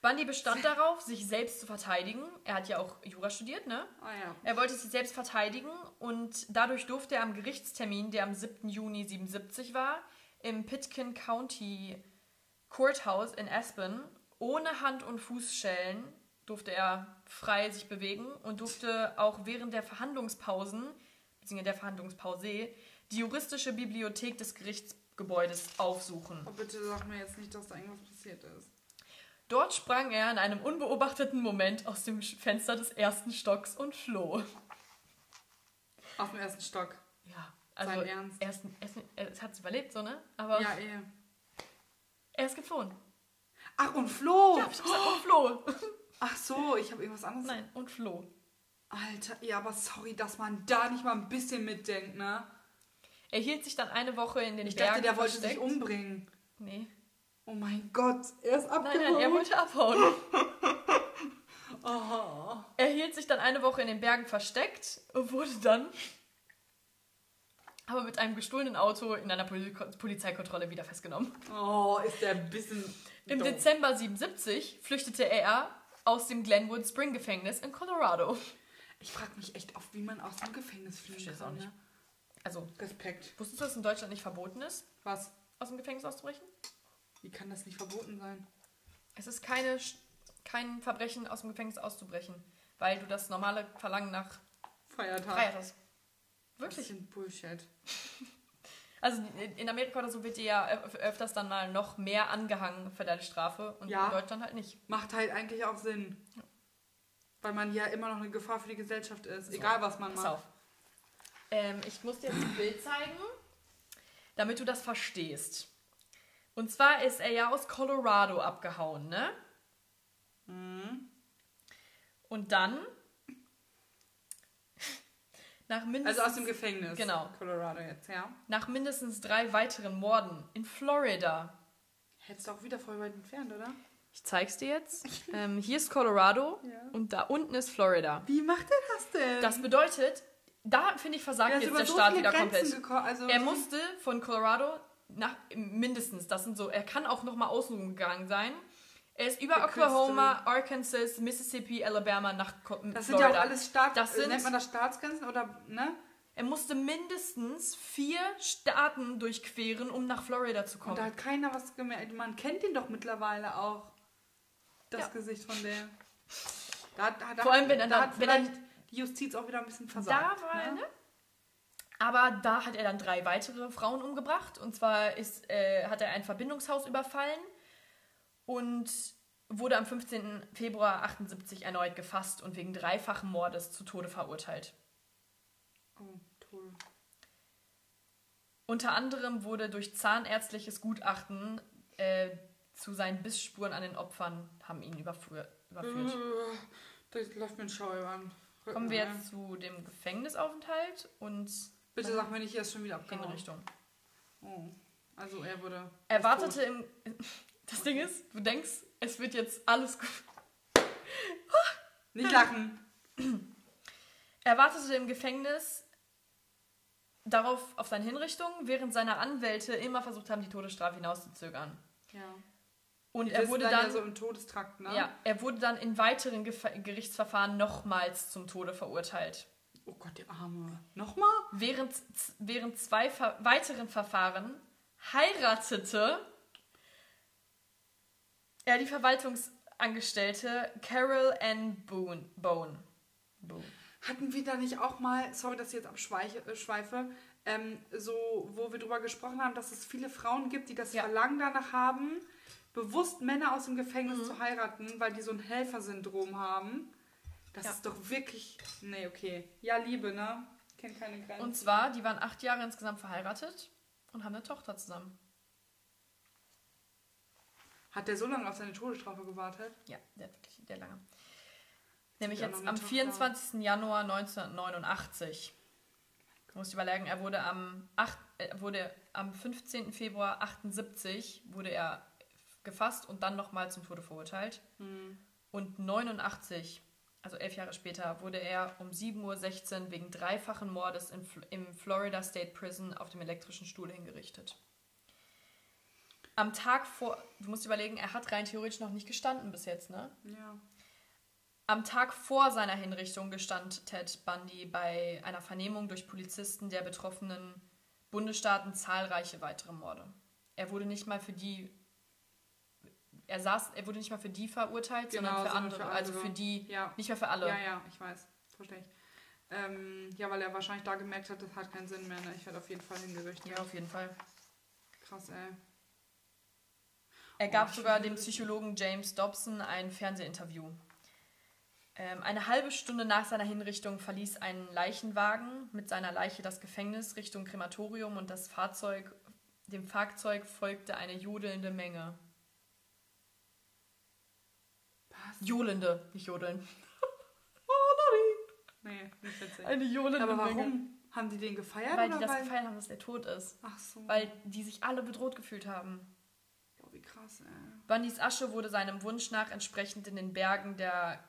Bundy bestand darauf, sich selbst zu verteidigen. Er hat ja auch Jura studiert, ne? Ah ja. Er wollte sich selbst verteidigen und dadurch durfte er am Gerichtstermin, der am 7. Juni 77 war, im Pitkin County Courthouse in Aspen ohne Hand- und Fußschellen durfte er frei sich bewegen und durfte auch während der Verhandlungspausen, beziehungsweise der Verhandlungspause, die juristische Bibliothek des Gerichtsgebäudes aufsuchen. Aber bitte sag mir jetzt nicht, dass da irgendwas passiert ist. Dort sprang er in einem unbeobachteten Moment aus dem Fenster des ersten Stocks und floh. Auf dem ersten Stock. Ja, also Sein Ernst? erst, erst, er hat es überlebt, so, ne? Aber Ja, eh. er ist geflohen. Ach, und Flo! Ja, ich gesagt, und floh. Ach so, ich habe irgendwas anderes. Nein, und floh. Alter, ja, aber sorry, dass man da nicht mal ein bisschen mitdenkt, ne? Er hielt sich dann eine Woche in den Ich Bergen dachte, der wollte versteckt. sich umbringen. Nee. Oh mein Gott, er ist Nein, abgehauen. nein, er wollte abhauen. Oh. Er hielt sich dann eine Woche in den Bergen versteckt und wurde dann aber mit einem gestohlenen Auto in einer Poli Polizeikontrolle wieder festgenommen. oh, ist der ein bisschen. Im doof. Dezember 77 flüchtete er aus dem Glenwood Spring Gefängnis in Colorado. Ich frage mich echt oft, wie man aus dem Gefängnis fliehen verstehe es kann. auch nicht. Also, Respekt. wusstest du, dass in Deutschland nicht verboten ist, Was? aus dem Gefängnis auszubrechen? Wie kann das nicht verboten sein? Es ist keine, kein Verbrechen, aus dem Gefängnis auszubrechen, weil du das normale Verlangen nach Feiertag. Freiheit hast. Das Wirklich. sind Bullshit. Also in- Amerika oder so wird dir ja öf- öfters dann mal noch mehr angehangen für deine Strafe und Ja. in Deutschland halt nicht. Macht halt eigentlich auch Sinn. Weil man ja immer noch eine Gefahr für die Gesellschaft ist. Egal, was man Pass macht. auf. Ähm, ich muss dir jetzt ein Bild zeigen, damit du das verstehst. Und zwar ist er ja aus Colorado abgehauen, ne? Mhm. Und dann nach mindestens, Also aus dem Gefängnis. Genau. Colorado jetzt, ja. nach mindestens drei weiteren Morden in Florida. Hättest du auch wieder voll weit entfernt, oder? Ich zeig's dir jetzt. ähm, hier ist Colorado Ja. und da unten ist Florida. Wie macht er das denn? Das bedeutet, da finde ich versagt jetzt der so Staat wieder Grenzen komplett. Also Er musste von Colorado nach mindestens, das sind so, er kann auch noch mal außen gegangen sein. Er ist über Oklahoma, Arkansas, Mississippi, Alabama nach Co Das sind Florida. ja auch alles Staat, Das sind- nennt man das Staatsgrenzen oder ne? Er musste mindestens vier Staaten durchqueren, um nach Florida zu Und kommen. da hat keiner was gemerkt. Man kennt ihn doch mittlerweile auch. Das Ja. Gesicht von der. Da, da, da, Vor allem, wenn er da wenn er- die Justiz auch wieder ein bisschen versagt. Da war er, ne? ne? Aber da hat er dann drei weitere Frauen umgebracht. Und zwar ist, äh, hat er ein Verbindungshaus überfallen und wurde am 15. Februar 78 erneut gefasst und wegen dreifachen Mordes zu Tode verurteilt. Oh, toll. Unter anderem wurde durch zahnärztliches Gutachten äh, zu seinen Bissspuren an den Opfern haben ihn überführ überführt. Äh, Das läuft mir ein Schau über den Rücken, Kommen wir jetzt zu dem Gefängnisaufenthalt und Bitte sag mir nicht, er ist schon wieder abgehauen. Hinrichtung. Oh. Also er wurde. Er wartete im. Das Ding ist, du denkst, es wird jetzt alles gut. Nicht lachen. Er wartete im Gefängnis darauf auf seine Hinrichtung, während seine Anwälte immer versucht haben, die Todesstrafe hinauszuzögern. Ja. Und Die er wurde dann dann, ja so im Todestrakt, ne? ja, er wurde dann in weiteren Gefa- Gerichtsverfahren nochmals zum Tode verurteilt. Oh Gott, der Arme. Nochmal? Während, während zwei ver weiteren Verfahren heiratete er die Verwaltungsangestellte Carol Ann Boone. Bone. Boone. Hatten wir da nicht auch mal, sorry, dass ich jetzt abschweife, äh, schweife, ähm, so, wo wir drüber gesprochen haben, dass es viele Frauen gibt, die das Ja. Verlangen danach haben, bewusst Männer aus dem Gefängnis zu heiraten, weil die so ein Helfersyndrom haben. Das Ja. ist doch wirklich. Nee, okay. Ja, Liebe, ne? Kennt keine Grenzen. Und zwar, die waren acht Jahre insgesamt verheiratet und haben eine Tochter zusammen. Hat der so lange auf seine Todesstrafe gewartet? Ja, der hat wirklich der lange. Nämlich Ja, jetzt am Tochter. 24. Januar 1989. Du musst überlegen, er wurde am, 8, äh, wurde am 15. Februar 78 wurde er gefasst und dann nochmal zum Tode verurteilt. Hm. Und 89, also elf Jahre später, wurde er um 7.16 Uhr wegen dreifachen Mordes in, im Florida State Prison auf dem elektrischen Stuhl hingerichtet. Am Tag vor, du musst überlegen, er hat rein theoretisch noch nicht gestanden bis jetzt, ne? Ja. Am Tag vor seiner Hinrichtung gestand Ted Bundy bei einer Vernehmung durch Polizisten der betroffenen Bundesstaaten zahlreiche weitere Morde. Er wurde nicht mal für die er saß, er wurde nicht mal für die verurteilt, Genau, sondern für andere, für also andere. für die, Ja. nicht mehr für alle. Ja, ja, ich weiß. Verstehe ich. Ähm, ja, weil er wahrscheinlich da gemerkt hat, das hat keinen Sinn mehr. Ne? Ich werde auf jeden Fall hingerichtet. Ja, auf jeden Fall. Krass, ey. Er gab Oh, sogar dem. Psychologen James Dobson ein Fernsehinterview. Ähm, eine halbe Stunde nach seiner Hinrichtung verließ ein Leichenwagen mit seiner Leiche das Gefängnis Richtung Krematorium und das Fahrzeug, dem Fahrzeug folgte eine jodelnde Menge. Was? Johlende, nicht jodeln. Nee, nicht witzig. Eine johlende Aber Menge. warum? Haben die den gefeiert? Weil die das weil... gefeiert haben, dass der tot ist. Ach so. Weil die sich alle bedroht gefühlt haben. Oh, wie krass, ey. Bundys Asche wurde seinem Wunsch nach entsprechend in den Bergen der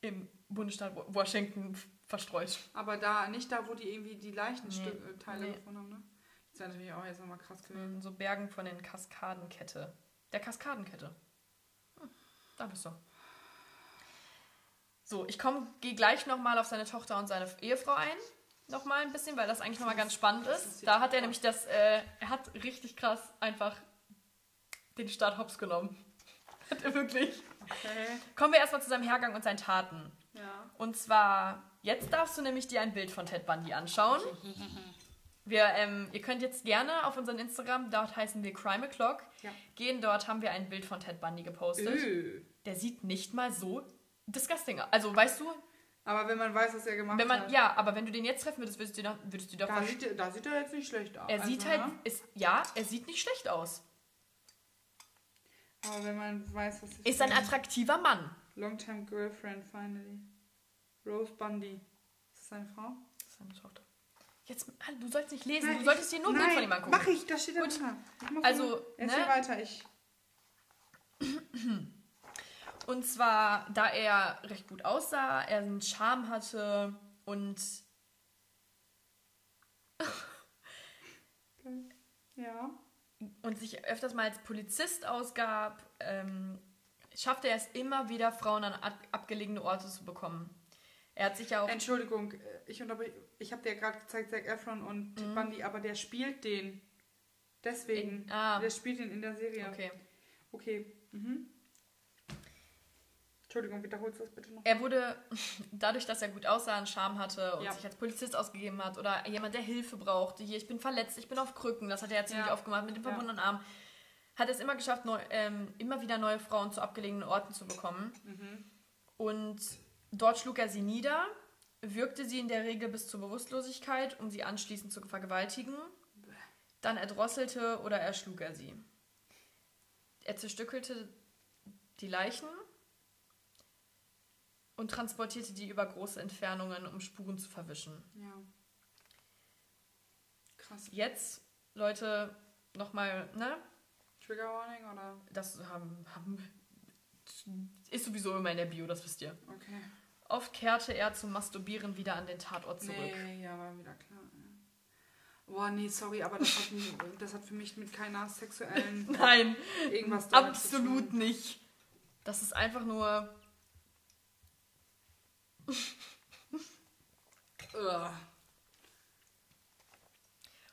im Bundesstaat Washington verstreut. Aber da, nicht da, wo die irgendwie die Leichenteile Nee, Teile nee. gefunden haben, ne? Das wäre natürlich auch jetzt nochmal krass gewesen. In so Bergen von den Kaskadenkette. Der Kaskadenkette. Hm, da bist du. So, ich komme, gehe gleich nochmal auf seine Tochter und seine Ehefrau ein. Nochmal ein bisschen, weil das eigentlich nochmal ganz spannend ist. ist Da hat er nämlich das, äh, er hat richtig krass einfach den Staat hops genommen. Hat er wirklich. Okay. Kommen wir erstmal zu seinem Hergang und seinen Taten. Ja. Und zwar, jetzt darfst du nämlich dir ein Bild von Ted Bundy anschauen. Wir, ähm, ihr könnt jetzt gerne auf unseren Instagram, dort heißen wir Crime O'Clock, Ja. gehen. Dort haben wir ein Bild von Ted Bundy gepostet. Öh. Der sieht nicht mal so disgusting aus. Also, weißt du, Aber wenn man weiß, was er gemacht Wenn man, hat. ja, aber wenn du den jetzt treffen würdest, würdest du, doch- würdest du doch Da sieht, er- da sieht er jetzt nicht schlecht aus. Er sieht also, halt, ne? ist, ja, er sieht nicht schlecht aus. Aber wenn man weiß, was Ist ein attraktiver Mann. Longtime Girlfriend, finally. Rose Bundy. Ist das seine Frau? Das ist seine Tochter. Jetzt, du sollst nicht lesen, Nein, du solltest dir nur ein Bild von ihm angucken. Mach ich, da steht. Ich muss Also, ne? weiter, ich. Und zwar, da er recht gut aussah, er einen Charme hatte und Ja. und sich öfters mal als Polizist ausgab, ähm, schaffte er es immer wieder, Frauen an ab abgelegene Orte zu bekommen. Er hat sich ja auch. Entschuldigung, äh, ich. Ich habe dir gerade gezeigt, Zac Efron und Ted Bundy, aber der spielt den. Deswegen. Mhm. In- ah. Der spielt den in der Serie. Okay. Okay. Mhm. Entschuldigung, wiederholst du das bitte noch? Er wurde, dadurch, dass er gut aussah, einen Charme hatte und Ja. sich als Polizist ausgegeben hat oder jemand, der Hilfe brauchte, hier, ich bin verletzt, ich bin auf Krücken, das hat er ja ziemlich Ja. oft gemacht mit dem Ja. verbundenen Arm, hat es immer geschafft, neu, ähm, immer wieder neue Frauen zu abgelegenen Orten zu bekommen. Mhm. Und dort schlug er sie nieder, wirkte sie in der Regel bis zur Bewusstlosigkeit, um sie anschließend zu vergewaltigen. Dann erdrosselte oder erschlug er sie. Er zerstückelte die Leichen und transportierte die über große Entfernungen, um Spuren zu verwischen. Ja. Krass. Jetzt, Leute, nochmal, ne? Trigger Warning oder? Das haben, haben, ist sowieso immer in der Bio, das wisst ihr. Okay. Oft kehrte er zum Masturbieren wieder an den Tatort zurück. Nee, ja, war wieder klar. Boah, nee, sorry, aber das hat, das hat für mich mit keiner sexuellen Nein, irgendwas absolut nicht. Das ist einfach nur.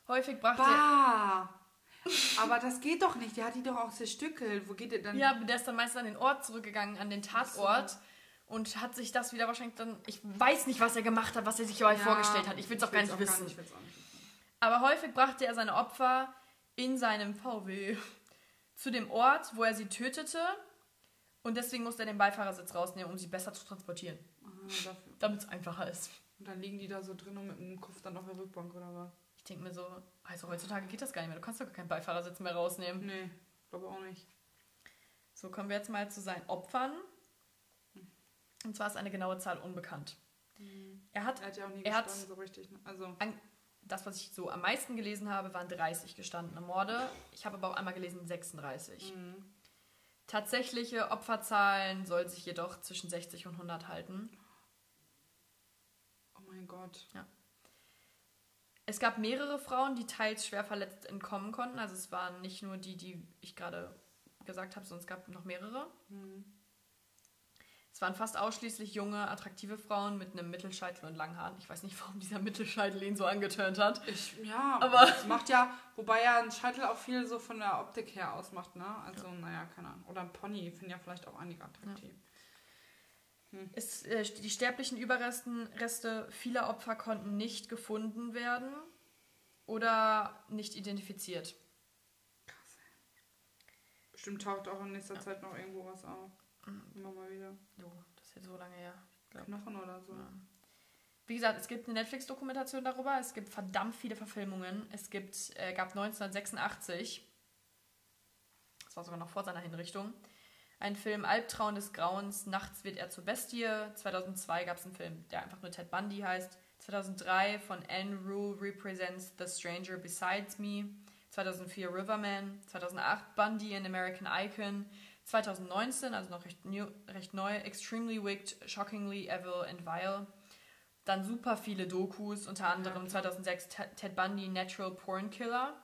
Häufig brachte Bah! Aber das geht doch nicht. Der hat die doch auch zerstückelt. Wo geht der dann? Ja, aber der ist dann meistens an den Ort zurückgegangen, an den Tatort. Und hat sich das wieder wahrscheinlich dann. Ich weiß nicht, was er gemacht hat, was er sich Ja, vorgestellt hat. Ich will es auch gar will's nicht wissen. auch nicht. Aber häufig brachte er seine Opfer in seinem VW zu dem Ort, wo er sie tötete. Und deswegen musste er den Beifahrersitz rausnehmen, um sie besser zu transportieren. Ah. Damit es einfacher ist. Und dann liegen die da so drin und mit dem Kopf dann auf der Rückbank oder was? Ich denke mir so, also heutzutage geht das gar nicht mehr. Du kannst doch gar keinen Beifahrersitz mehr rausnehmen. Nee, glaube auch nicht. So kommen wir jetzt mal zu seinen Opfern. Und zwar ist eine genaue Zahl unbekannt. Er hat Er hat ja auch nie Er hat- gestanden so richtig. ne? Also, an, das, was ich so am meisten gelesen habe, waren 30 gestandene Morde. Ich habe aber auch einmal gelesen 36. mhm. Tatsächliche Opferzahlen soll sich jedoch zwischen 60 und 100 halten. oh mein Gott. Es gab mehrere Frauen, die teils schwer verletzt entkommen konnten. Also es waren nicht nur die, die ich gerade gesagt habe, sondern es gab noch mehrere. Mhm. Es waren fast ausschließlich junge, attraktive Frauen mit einem Mittelscheitel und langen Haaren. Ich weiß nicht, warum dieser Mittelscheitel ihn so angeturnt hat. Ich, ja, Aber- es macht ja, wobei ja ein Scheitel auch viel so von der Optik her ausmacht, ne? Also, naja, keine Ahnung. Oder ein Pony finden ja vielleicht auch einige attraktiv. Es, äh, die sterblichen Überresten Reste vieler Opfer konnten nicht gefunden werden oder nicht identifiziert. Bestimmt taucht auch in nächster Zeit noch irgendwo was auf. Immer mal wieder. Jo, das ist jetzt so lange her. Knochen oder so. Ja. Wie gesagt, es gibt eine Netflix-Dokumentation darüber, es gibt verdammt viele Verfilmungen. Es gibt, äh, gab 1986, das war sogar noch vor seiner Hinrichtung, einen Film Albtraum des Grauens, Nachts wird er zur Bestie. 2002 gab es einen Film, der einfach nur Ted Bundy heißt. 2003 von Anne Rule Represents the Stranger Besides Me. 2004 Riverman. 2008 Bundy, an American Icon. 2019, also noch recht, new, recht neu, Extremely Wicked, Shockingly Evil and Vile. Dann super viele Dokus, unter anderem 2006 Te- Ted Bundy, Natural Porn Killer.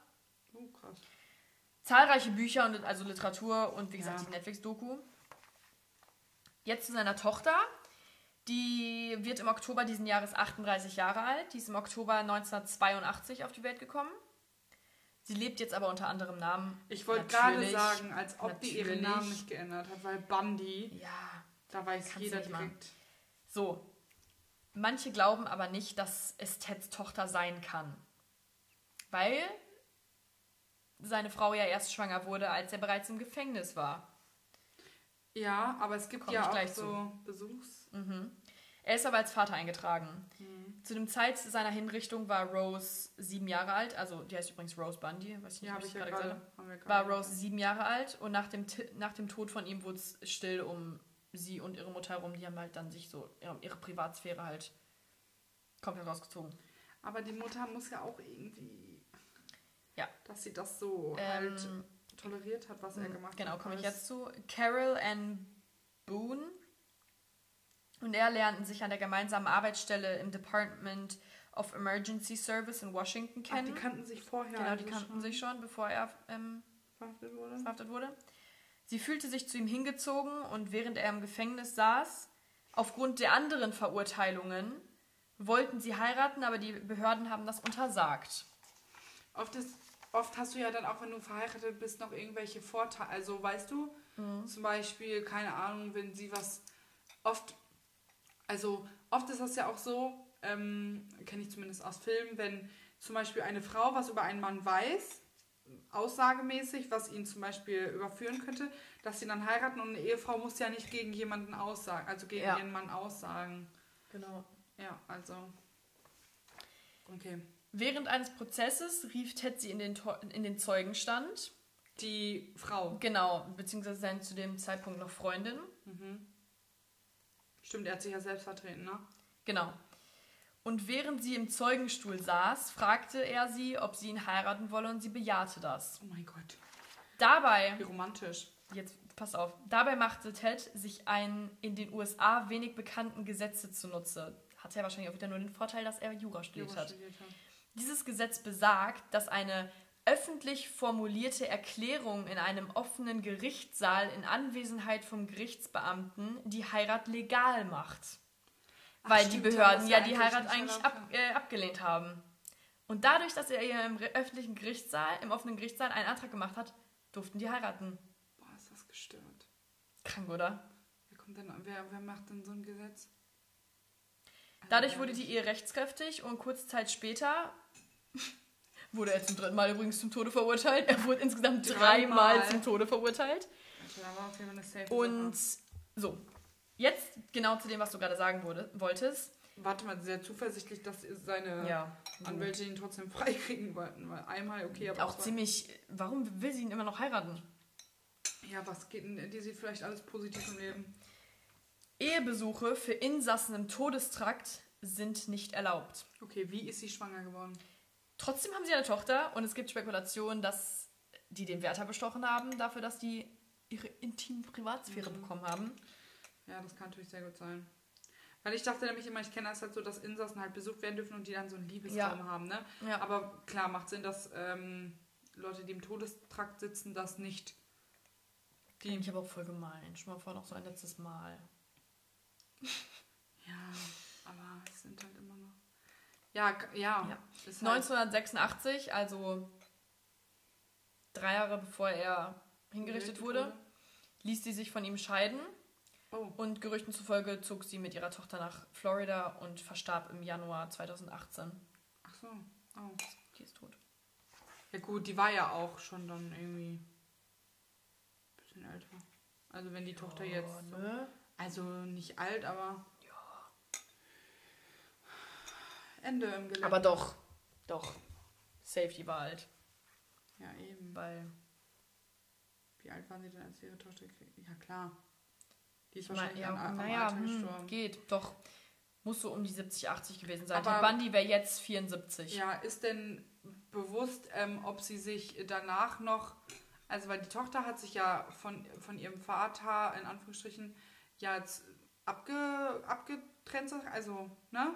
Zahlreiche Bücher, und also Literatur und wie gesagt Ja. die Netflix-Doku. Jetzt zu seiner Tochter. Die wird im Oktober diesen Jahres 38 Jahre alt. Die ist im Oktober 1982 auf die Welt gekommen. Sie lebt jetzt aber unter anderem Namen. Ich wollte gerade Natürlich, sagen, als ob die ihren natürlich. Namen nicht geändert hat, weil Bundy, Ja, da weiß jeder direkt. So. Manche glauben aber nicht, dass es Teds Tochter sein kann. Weil seine Frau ja erst schwanger wurde, als er bereits im Gefängnis war. Ja, aber es gibt Komm ja auch gleich so Besuchs. Mhm. Er ist aber als Vater eingetragen. Mhm. Zu dem Zeit seiner Hinrichtung war Rose sieben Jahre alt, also die heißt übrigens Rose Bundy, weiß ich nicht, ja, ich, ich gerade gesagt habe. War Rose sieben Jahre alt und nach dem, nach dem Tod von ihm wurde es still um sie und ihre Mutter herum. Die haben halt dann sich so ihre Privatsphäre halt komplett rausgezogen. Aber die Mutter muss ja auch irgendwie. Ja. Dass sie das so ähm, halt toleriert hat, was er hm, gemacht genau, hat. Genau, komme ich jetzt zu. Carol Ann Boone und er lernten sich an der gemeinsamen Arbeitsstelle im Department of Emergency Service in Washington kennen. Ach, die kannten sich vorher. Genau, die kannten schon. sich schon, bevor er ähm, verhaftet, wurde. verhaftet wurde. Sie fühlte sich zu ihm hingezogen und während er im Gefängnis saß, aufgrund der anderen Verurteilungen, wollten sie heiraten, aber die Behörden haben das untersagt. Oft, ist, oft hast du ja dann auch, wenn du verheiratet bist, noch irgendwelche Vorteile. Also weißt du, mhm. zum Beispiel, keine Ahnung, wenn sie was oft also oft ist das ja auch so, ähm, kenne ich zumindest aus Filmen, wenn zum Beispiel eine Frau was über einen Mann weiß, aussagemäßig, was ihn zum Beispiel überführen könnte, dass sie dann heiraten und eine Ehefrau muss ja nicht gegen jemanden aussagen, also gegen ja. ihren Mann aussagen. Genau. Ja, also. Okay. Während eines Prozesses rief Ted sie in den, in den Zeugenstand. Die Frau. Genau, beziehungsweise seine zu dem Zeitpunkt noch Freundin. Mhm. Stimmt, er hat sich ja selbst vertreten, ne? Genau. Und während sie im Zeugenstuhl saß, fragte er sie, ob sie ihn heiraten wolle und sie bejahte das. Oh mein Gott. Dabei. Wie romantisch. Jetzt pass auf. Dabei machte Ted sich einen in den USA wenig bekannten Gesetze zunutze. Hat ja wahrscheinlich auch wieder nur den Vorteil, dass er Jura studiert, Jura studiert hat. hat. Dieses Gesetz besagt, dass eine öffentlich formulierte Erklärung in einem offenen Gerichtssaal in Anwesenheit vom Gerichtsbeamten die Heirat legal macht. Ach, Weil die Behörden ja die Heirat eigentlich ab, äh, abgelehnt haben. Und dadurch, dass er im öffentlichen Gerichtssaal, im offenen Gerichtssaal einen Antrag gemacht hat, durften die heiraten. Boah, ist das gestört. Krank, oder? Wer, kommt denn, wer, wer macht denn so ein Gesetz? Dadurch wurde die Ehe rechtskräftig und kurze Zeit später Wurde er zum dritten Mal übrigens zum Tode verurteilt. Er wurde insgesamt dreimal drei zum Tode verurteilt. Und so, jetzt genau zu dem, was du gerade sagen wurde, wolltest. Warte mal, sehr zuversichtlich, dass seine ja, Anwälte ihn trotzdem freikriegen wollten. Weil einmal, okay, aber. Auch ziemlich. Warum will sie ihn immer noch heiraten? Ja, was geht denn? Die sieht vielleicht alles positiv im Leben. Ehebesuche für Insassen im Todestrakt sind nicht erlaubt. Okay, wie ist sie schwanger geworden? Trotzdem haben sie eine Tochter und es gibt Spekulationen, dass die den Wärter bestochen haben, dafür, dass die ihre intime Privatsphäre mhm. bekommen haben. Ja, das kann natürlich sehr gut sein. Weil ich dachte nämlich immer, ich kenne das halt so, dass Insassen halt besucht werden dürfen und die dann so einen Liebestraum ja. haben, ne? Ja. Aber klar, macht Sinn, dass ähm, Leute, die im Todestrakt sitzen, das nicht. Die ich aber auch voll gemein. Schon mal vor noch so ein letztes Mal. Ja, aber es sind halt immer noch. Ja, ja. ja. 1986, halt also drei Jahre bevor er hingerichtet wurde, ließ sie sich von ihm scheiden. Oh. Und Gerüchten zufolge zog sie mit ihrer Tochter nach Florida und verstarb im Januar 2018. Ach so. Oh. Die ist tot. Ja gut, die war ja auch schon dann irgendwie ein bisschen älter. Also wenn die ja, Tochter jetzt... Ne? Also nicht alt, aber Ende im Gelände. Aber doch, doch. Safety war alt. Ja, eben. Weil. Wie alt waren sie denn, als ihre Tochter gekriegt? Ja, klar. Die ist wahrscheinlich ja, an, naja, hm, gestorben. Geht, doch. Muss so um die 70, 80 gewesen sein. Aber, Ted Bundy wäre jetzt 74. Ja, ist denn bewusst, ähm, ob sie sich danach noch. Also, weil die Tochter hat sich ja von, von ihrem Vater, in Anführungsstrichen, ja jetzt abge, abgetrennt, also, ne?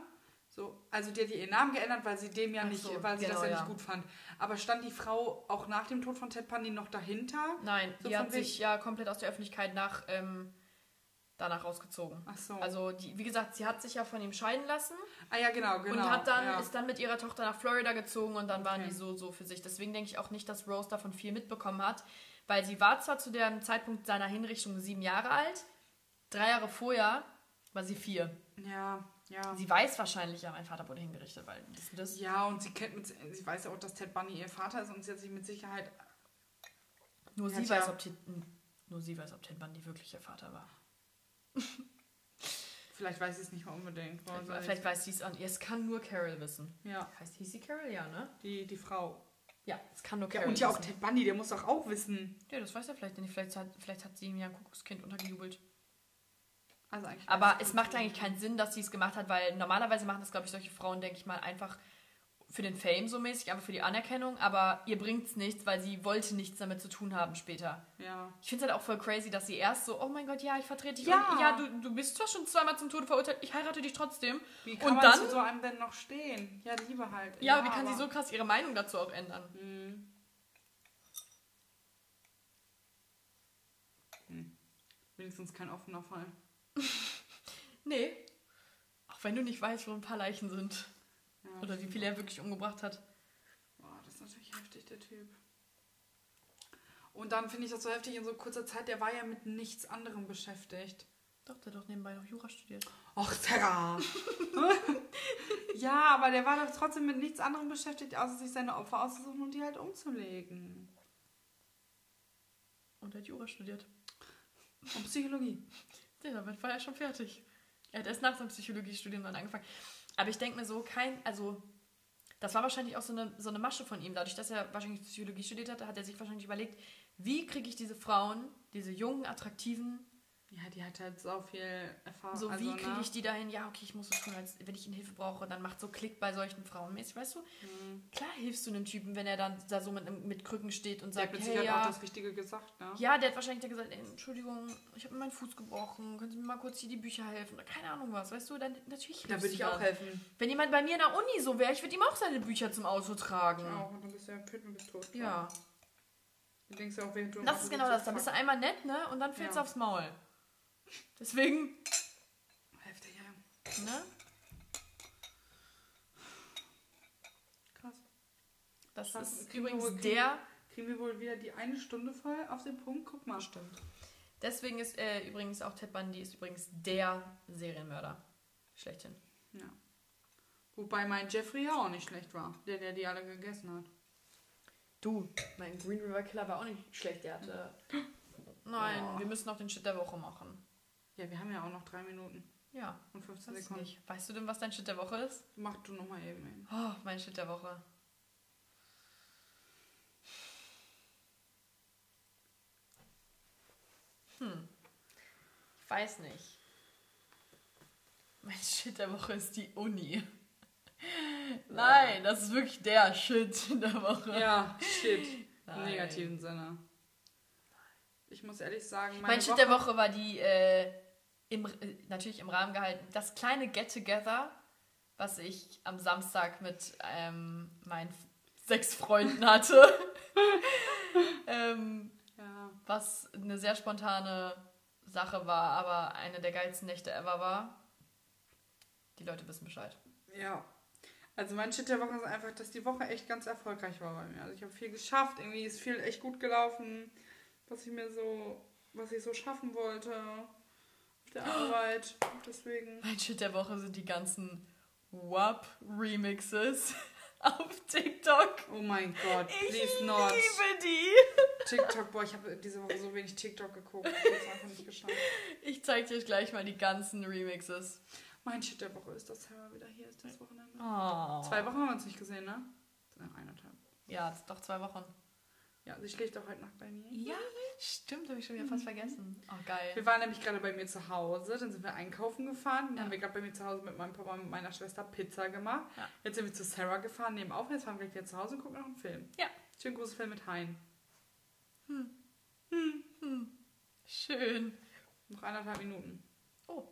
So, also die hat ihren Namen geändert, weil sie dem ja Ach nicht, so, weil sie genau, das ja, ja, nicht gut fand. Aber stand die Frau auch nach dem Tod von Ted Bundy noch dahinter? Nein, so die hat sich ja komplett aus der Öffentlichkeit nach ähm, danach rausgezogen. Ach so. Also die, wie gesagt, sie hat sich ja von ihm scheiden lassen. Ah ja, genau, genau. Und hat dann ja. ist dann mit ihrer Tochter nach Florida gezogen und dann okay. waren die so so für sich. Deswegen denke ich auch nicht, dass Rose davon viel mitbekommen hat, weil sie war zwar zu dem Zeitpunkt seiner Hinrichtung sieben Jahre alt, drei Jahre vorher war sie vier. Ja. Ja. Sie weiß wahrscheinlich, ja, mein Vater wurde hingerichtet, weil das, das Ja, und sie kennt mit, sie weiß ja auch, dass Ted Bunny ihr Vater ist und sie hat sich mit Sicherheit. Nur sie weiß, ja ob Ted, nur sie weiß, ob Ted Bundy wirklich ihr Vater war. Vielleicht weiß sie es nicht mal unbedingt. Vielleicht, vielleicht weiß sie es an. Es kann nur Carol wissen. Ja. Heißt hieß sie Carol, ja, ne? Die, die Frau. Ja, es kann nur Ja, Carol und ja auch. Ted Bundy, der muss doch auch wissen. Ja, das weiß er vielleicht nicht. Vielleicht hat, vielleicht hat sie ihm ja ein Kuckuckskind untergejubelt. Also eigentlich Aber es macht eigentlich keinen Sinn, dass sie es gemacht hat, weil normalerweise machen das, glaube ich, solche Frauen, denke ich mal, einfach für den Fame so mäßig, einfach für die Anerkennung. Aber ihr bringt es nichts, weil sie wollte nichts damit zu tun haben später. Ja. Ich finde es halt auch voll crazy, dass sie erst so, oh mein Gott, ja, ich vertrete dich. Ja. Und, ja, du, du bist zwar schon zweimal zum Tode verurteilt, ich heirate dich trotzdem. Wie kann Und man dann- zu so einem denn noch stehen? Ja, Liebe halt. Ja, aber wie kann sie so krass ihre Meinung dazu auch ändern? Hm. Hm. Wenigstens kein offener Fall. Nee. Auch wenn du nicht weißt, wo ein paar Leichen sind. Ja, Oder wie viele er wirklich umgebracht hat. Boah, das ist natürlich heftig, der Typ. Und dann finde ich das so heftig in so kurzer Zeit, der war ja mit nichts anderem beschäftigt. Doch, der hat doch nebenbei noch Jura studiert. Och, Sarah! ja, aber der war doch trotzdem mit nichts anderem beschäftigt, außer sich seine Opfer auszusuchen und die halt umzulegen. Und er hat Jura studiert. Und Psychologie. Damit war er schon fertig. Er hat erst nach seinem Psychologiestudium dann angefangen. Aber ich denke mir so, kein, also, das war wahrscheinlich auch so eine, so eine Masche von ihm. Dadurch, dass er wahrscheinlich Psychologie studiert hat, hat er sich wahrscheinlich überlegt, wie kriege ich diese Frauen, diese jungen, attraktiven, Ja, die hat halt so viel Erfahrung. so also, wie kriege ne? ich die dahin? Ja, okay, ich muss es tun, als wenn ich ihnen Hilfe brauche, dann macht so Klick bei solchen Frauen mäßig, weißt du? Mhm. Klar hilfst du einem Typen, wenn er dann da so mit, mit Krücken steht und Der sagt, hat mit hey, Sicherheit ja, auch das Richtige gesagt, ne? ja, der hat wahrscheinlich dann gesagt, ey, Entschuldigung, ich habe mir meinen Fuß gebrochen, können Sie mir mal kurz hier die Bücher helfen? Oder keine Ahnung was, weißt du, dann natürlich Da würde ich auch dann. helfen. Wenn jemand bei mir in der Uni so wäre, ich würde ihm auch seine Bücher zum Auto tragen. Auch, und dann bist du ja fit und bist tot. Ja. Du denkst ja auch, während du Das ist genau das. Da bist du einmal nett, ne? Und dann fällst du Ja. aufs Maul. Deswegen, Heftig, ja. ne? Krass. Das Krass. ist übrigens wohl- der. Kriegen wir wohl wieder die eine Stunde voll auf den Punkt? Guck mal. Stimmt. Deswegen ist äh, übrigens auch Ted Bundy ist übrigens der Serienmörder. Schlechthin. Ja. Wobei mein Jeffrey ja auch nicht schlecht war, der, der die alle gegessen hat. Du, mein Green River Killer war auch nicht schlecht. Der hatte. Nein, Oh. wir müssen noch den Shit der Woche machen. Ja, wir haben ja auch noch drei Minuten Ja, und 15 weiß ich Sekunden. nicht. Weißt du denn, was dein Shit der Woche ist? Mach du nochmal eben. eben. Oh, mein Shit der Woche. Hm. Ich weiß nicht. Mein Shit der Woche ist die Uni. Nein, das ist wirklich der Shit der Woche. Ja, shit. Im negativen Sinne. Ich muss ehrlich sagen, meine Mein Shit der Woche war die, äh, im, äh, natürlich im Rahmen gehalten, das kleine Get-Together, was ich am Samstag mit ähm, meinen sechs Freunden hatte. ähm, Ja, was eine sehr spontane Sache war, aber eine der geilsten Nächte ever war. Die Leute wissen Bescheid. ja. Also mein Shit der Woche ist einfach, dass die Woche echt ganz erfolgreich war bei mir. Also ich habe viel geschafft, irgendwie ist viel echt gut gelaufen, was ich mir so, was ich so schaffen wollte der Arbeit. Deswegen. Mein Shit der Woche sind die ganzen WAP-Remixes auf TikTok. Oh mein Gott, Ich please not. liebe die. TikTok, boah, ich habe diese Woche so wenig TikTok geguckt. Ich habe es einfach nicht geschafft. Ich zeig dir gleich mal die ganzen Remixes. Mein Shit der Woche ist, dass Sarah wieder hier ist das Wochenende. Oh. Zwei Wochen haben wir uns nicht gesehen, ne? Ja, eineinhalb. Ja, doch zwei Wochen. Ja, sie schläft auch heute Nacht bei mir. Ja, stimmt, habe ich schon wieder fast vergessen. Oh, geil. Wir waren nämlich gerade bei mir zu Hause, dann sind wir einkaufen gefahren, dann Ja. haben wir gerade bei mir zu Hause mit meinem Papa und meiner Schwester Pizza gemacht. Ja. Jetzt sind wir zu Sarah gefahren, nehmen auf, jetzt fahren wir gleich wieder zu Hause und gucken noch einen Film. Ja. Schönen großen Film mit Hein. Schön. Noch anderthalb Minuten. Oh.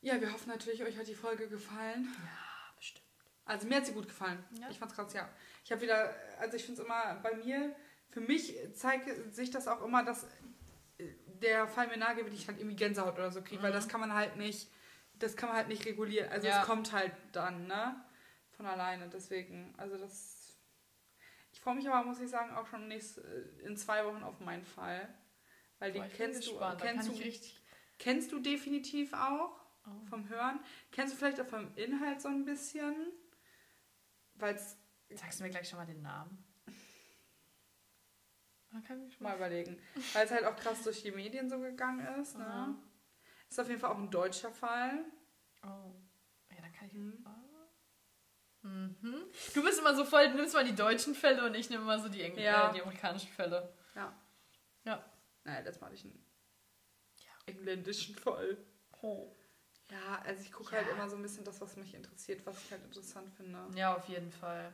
Ja, wir hoffen natürlich, euch hat die Folge gefallen. Ja, bestimmt. Also mir hat sie gut gefallen. Ja. Ich fand's krass, ja. Ich habe wieder, also ich finde es immer bei mir, für mich zeigt sich das auch immer, dass äh, der Fall mir nahe wenn ich halt irgendwie Gänsehaut oder so kriege, weil das kann man halt nicht, das kann man halt nicht regulieren. Also Ja. es kommt halt dann, ne? Von alleine. Deswegen, also das. Ich freue mich aber, muss ich sagen, auch schon nächst, äh, in zwei Wochen auf meinen Fall. Weil die Boah, bin kennst du, kennst du, kennst du definitiv auch Oh. vom Hören. Kennst du vielleicht auch vom Inhalt so ein bisschen? Weil es Sagst du mir gleich schon mal den Namen? Man kann mich schon mal überlegen. Weil es halt auch krass durch die Medien so gegangen ist. Ne? Aha. Ist auf jeden Fall auch ein deutscher Fall. Oh. Ja, dann kann ich. Mhm. Mhm. Du bist immer so voll, du nimmst mal die deutschen Fälle und ich nehme mal so die, Engl Ja. äh, die amerikanischen Fälle. Ja. Ja. Naja, das mache ich einen engländischen Fall. Oh. Ja, also ich gucke Ja. halt immer so ein bisschen das, was mich interessiert, was ich halt interessant finde. Ja, auf jeden Fall.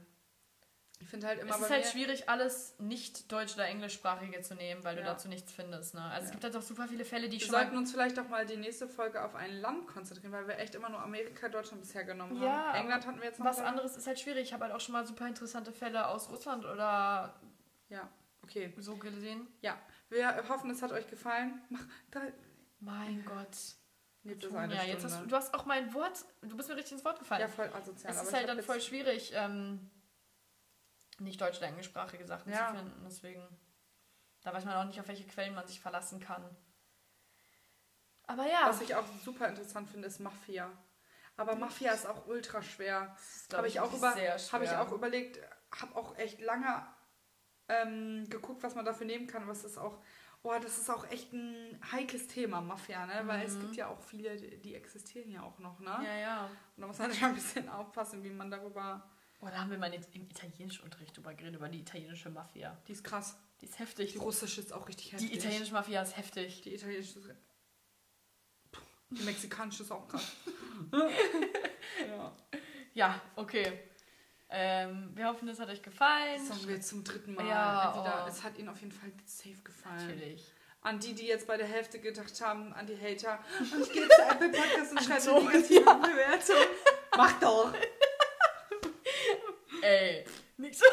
Ich finde halt immer es ist halt schwierig, alles nicht deutsch- oder englischsprachige zu nehmen, weil du Ja. dazu nichts findest. Ne? Also es Ja. gibt halt auch super viele Fälle, die wir schon mal sollten uns vielleicht auch mal die nächste Folge auf ein Land konzentrieren, weil wir echt immer nur Amerika, Deutschland bisher genommen Ja, haben. England hatten wir jetzt noch Was anderes ist halt schwierig. Ich habe halt auch schon mal super interessante Fälle aus Russland oder Ja, okay. so gesehen. Ja, wir hoffen, es hat euch gefallen. Mach da. Mein Gott. Jetzt ist eine ja, jetzt hast, du du hast auch mein Wort, du bist mir richtig ins Wort gefallen. ja, voll asozial. es ist halt dann voll schwierig, ähm, nicht deutsch- oder englischsprachige Sachen Ja. zu finden. Deswegen, da weiß man auch nicht, auf welche Quellen man sich verlassen kann. Aber ja, Was ich auch super interessant finde, ist Mafia. Aber Mafia ist auch ultra schwer. Habe ich, auch über, habe ich auch überlegt, habe auch echt lange ähm, geguckt, was man dafür nehmen kann. Was ist auch, oh, das ist auch echt ein heikles Thema, Mafia, ne? Weil es Mhm. gibt ja auch viele, die die existieren ja auch noch, ne? Ja, ja. Und da muss man schon ein bisschen aufpassen, wie man darüber. Boah, da haben wir mal im Italienischunterricht drüber geredet, über die italienische Mafia. Die ist krass. Die ist heftig. Die russische ist auch richtig heftig. Die italienische Mafia ist heftig. Die italienische ist. Die mexikanische ist auch krass. ja. Ja, okay. Ähm, wir hoffen, es hat euch gefallen. Das sagen wir jetzt zum dritten Mal. Ja, Entweder, oh. Es hat ihnen auf jeden Fall safe gefallen. Natürlich. An die, die jetzt bei der Hälfte gedacht haben, an die Hater. Und ich gehe jetzt zu Apple Podcast und schreibe so, eine negative Bewertung. Mach doch! Ey, nicht so,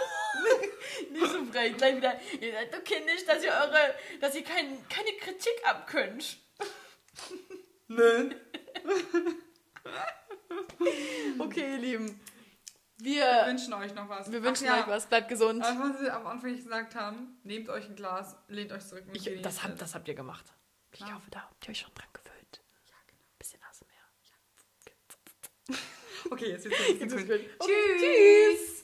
nicht so frech. Gleich wieder, ihr seid so kindisch, dass ihr eure, dass ihr kein, keine Kritik abkönnt. Nö. Okay, ihr Lieben. Wir Wir, wünschen euch noch was. wir wünschen ja, euch was. Bleibt gesund. Aber was wir am Anfang gesagt haben, nehmt euch ein Glas, lehnt euch zurück. Ich, das, es. habt, das habt ihr gemacht. Ich hoffe, da habt ihr euch schon dran gewöhnt. Ja, genau. Bisschen Nase mehr. Okay, jetzt wird's ein bisschen gut. Okay, tschüss.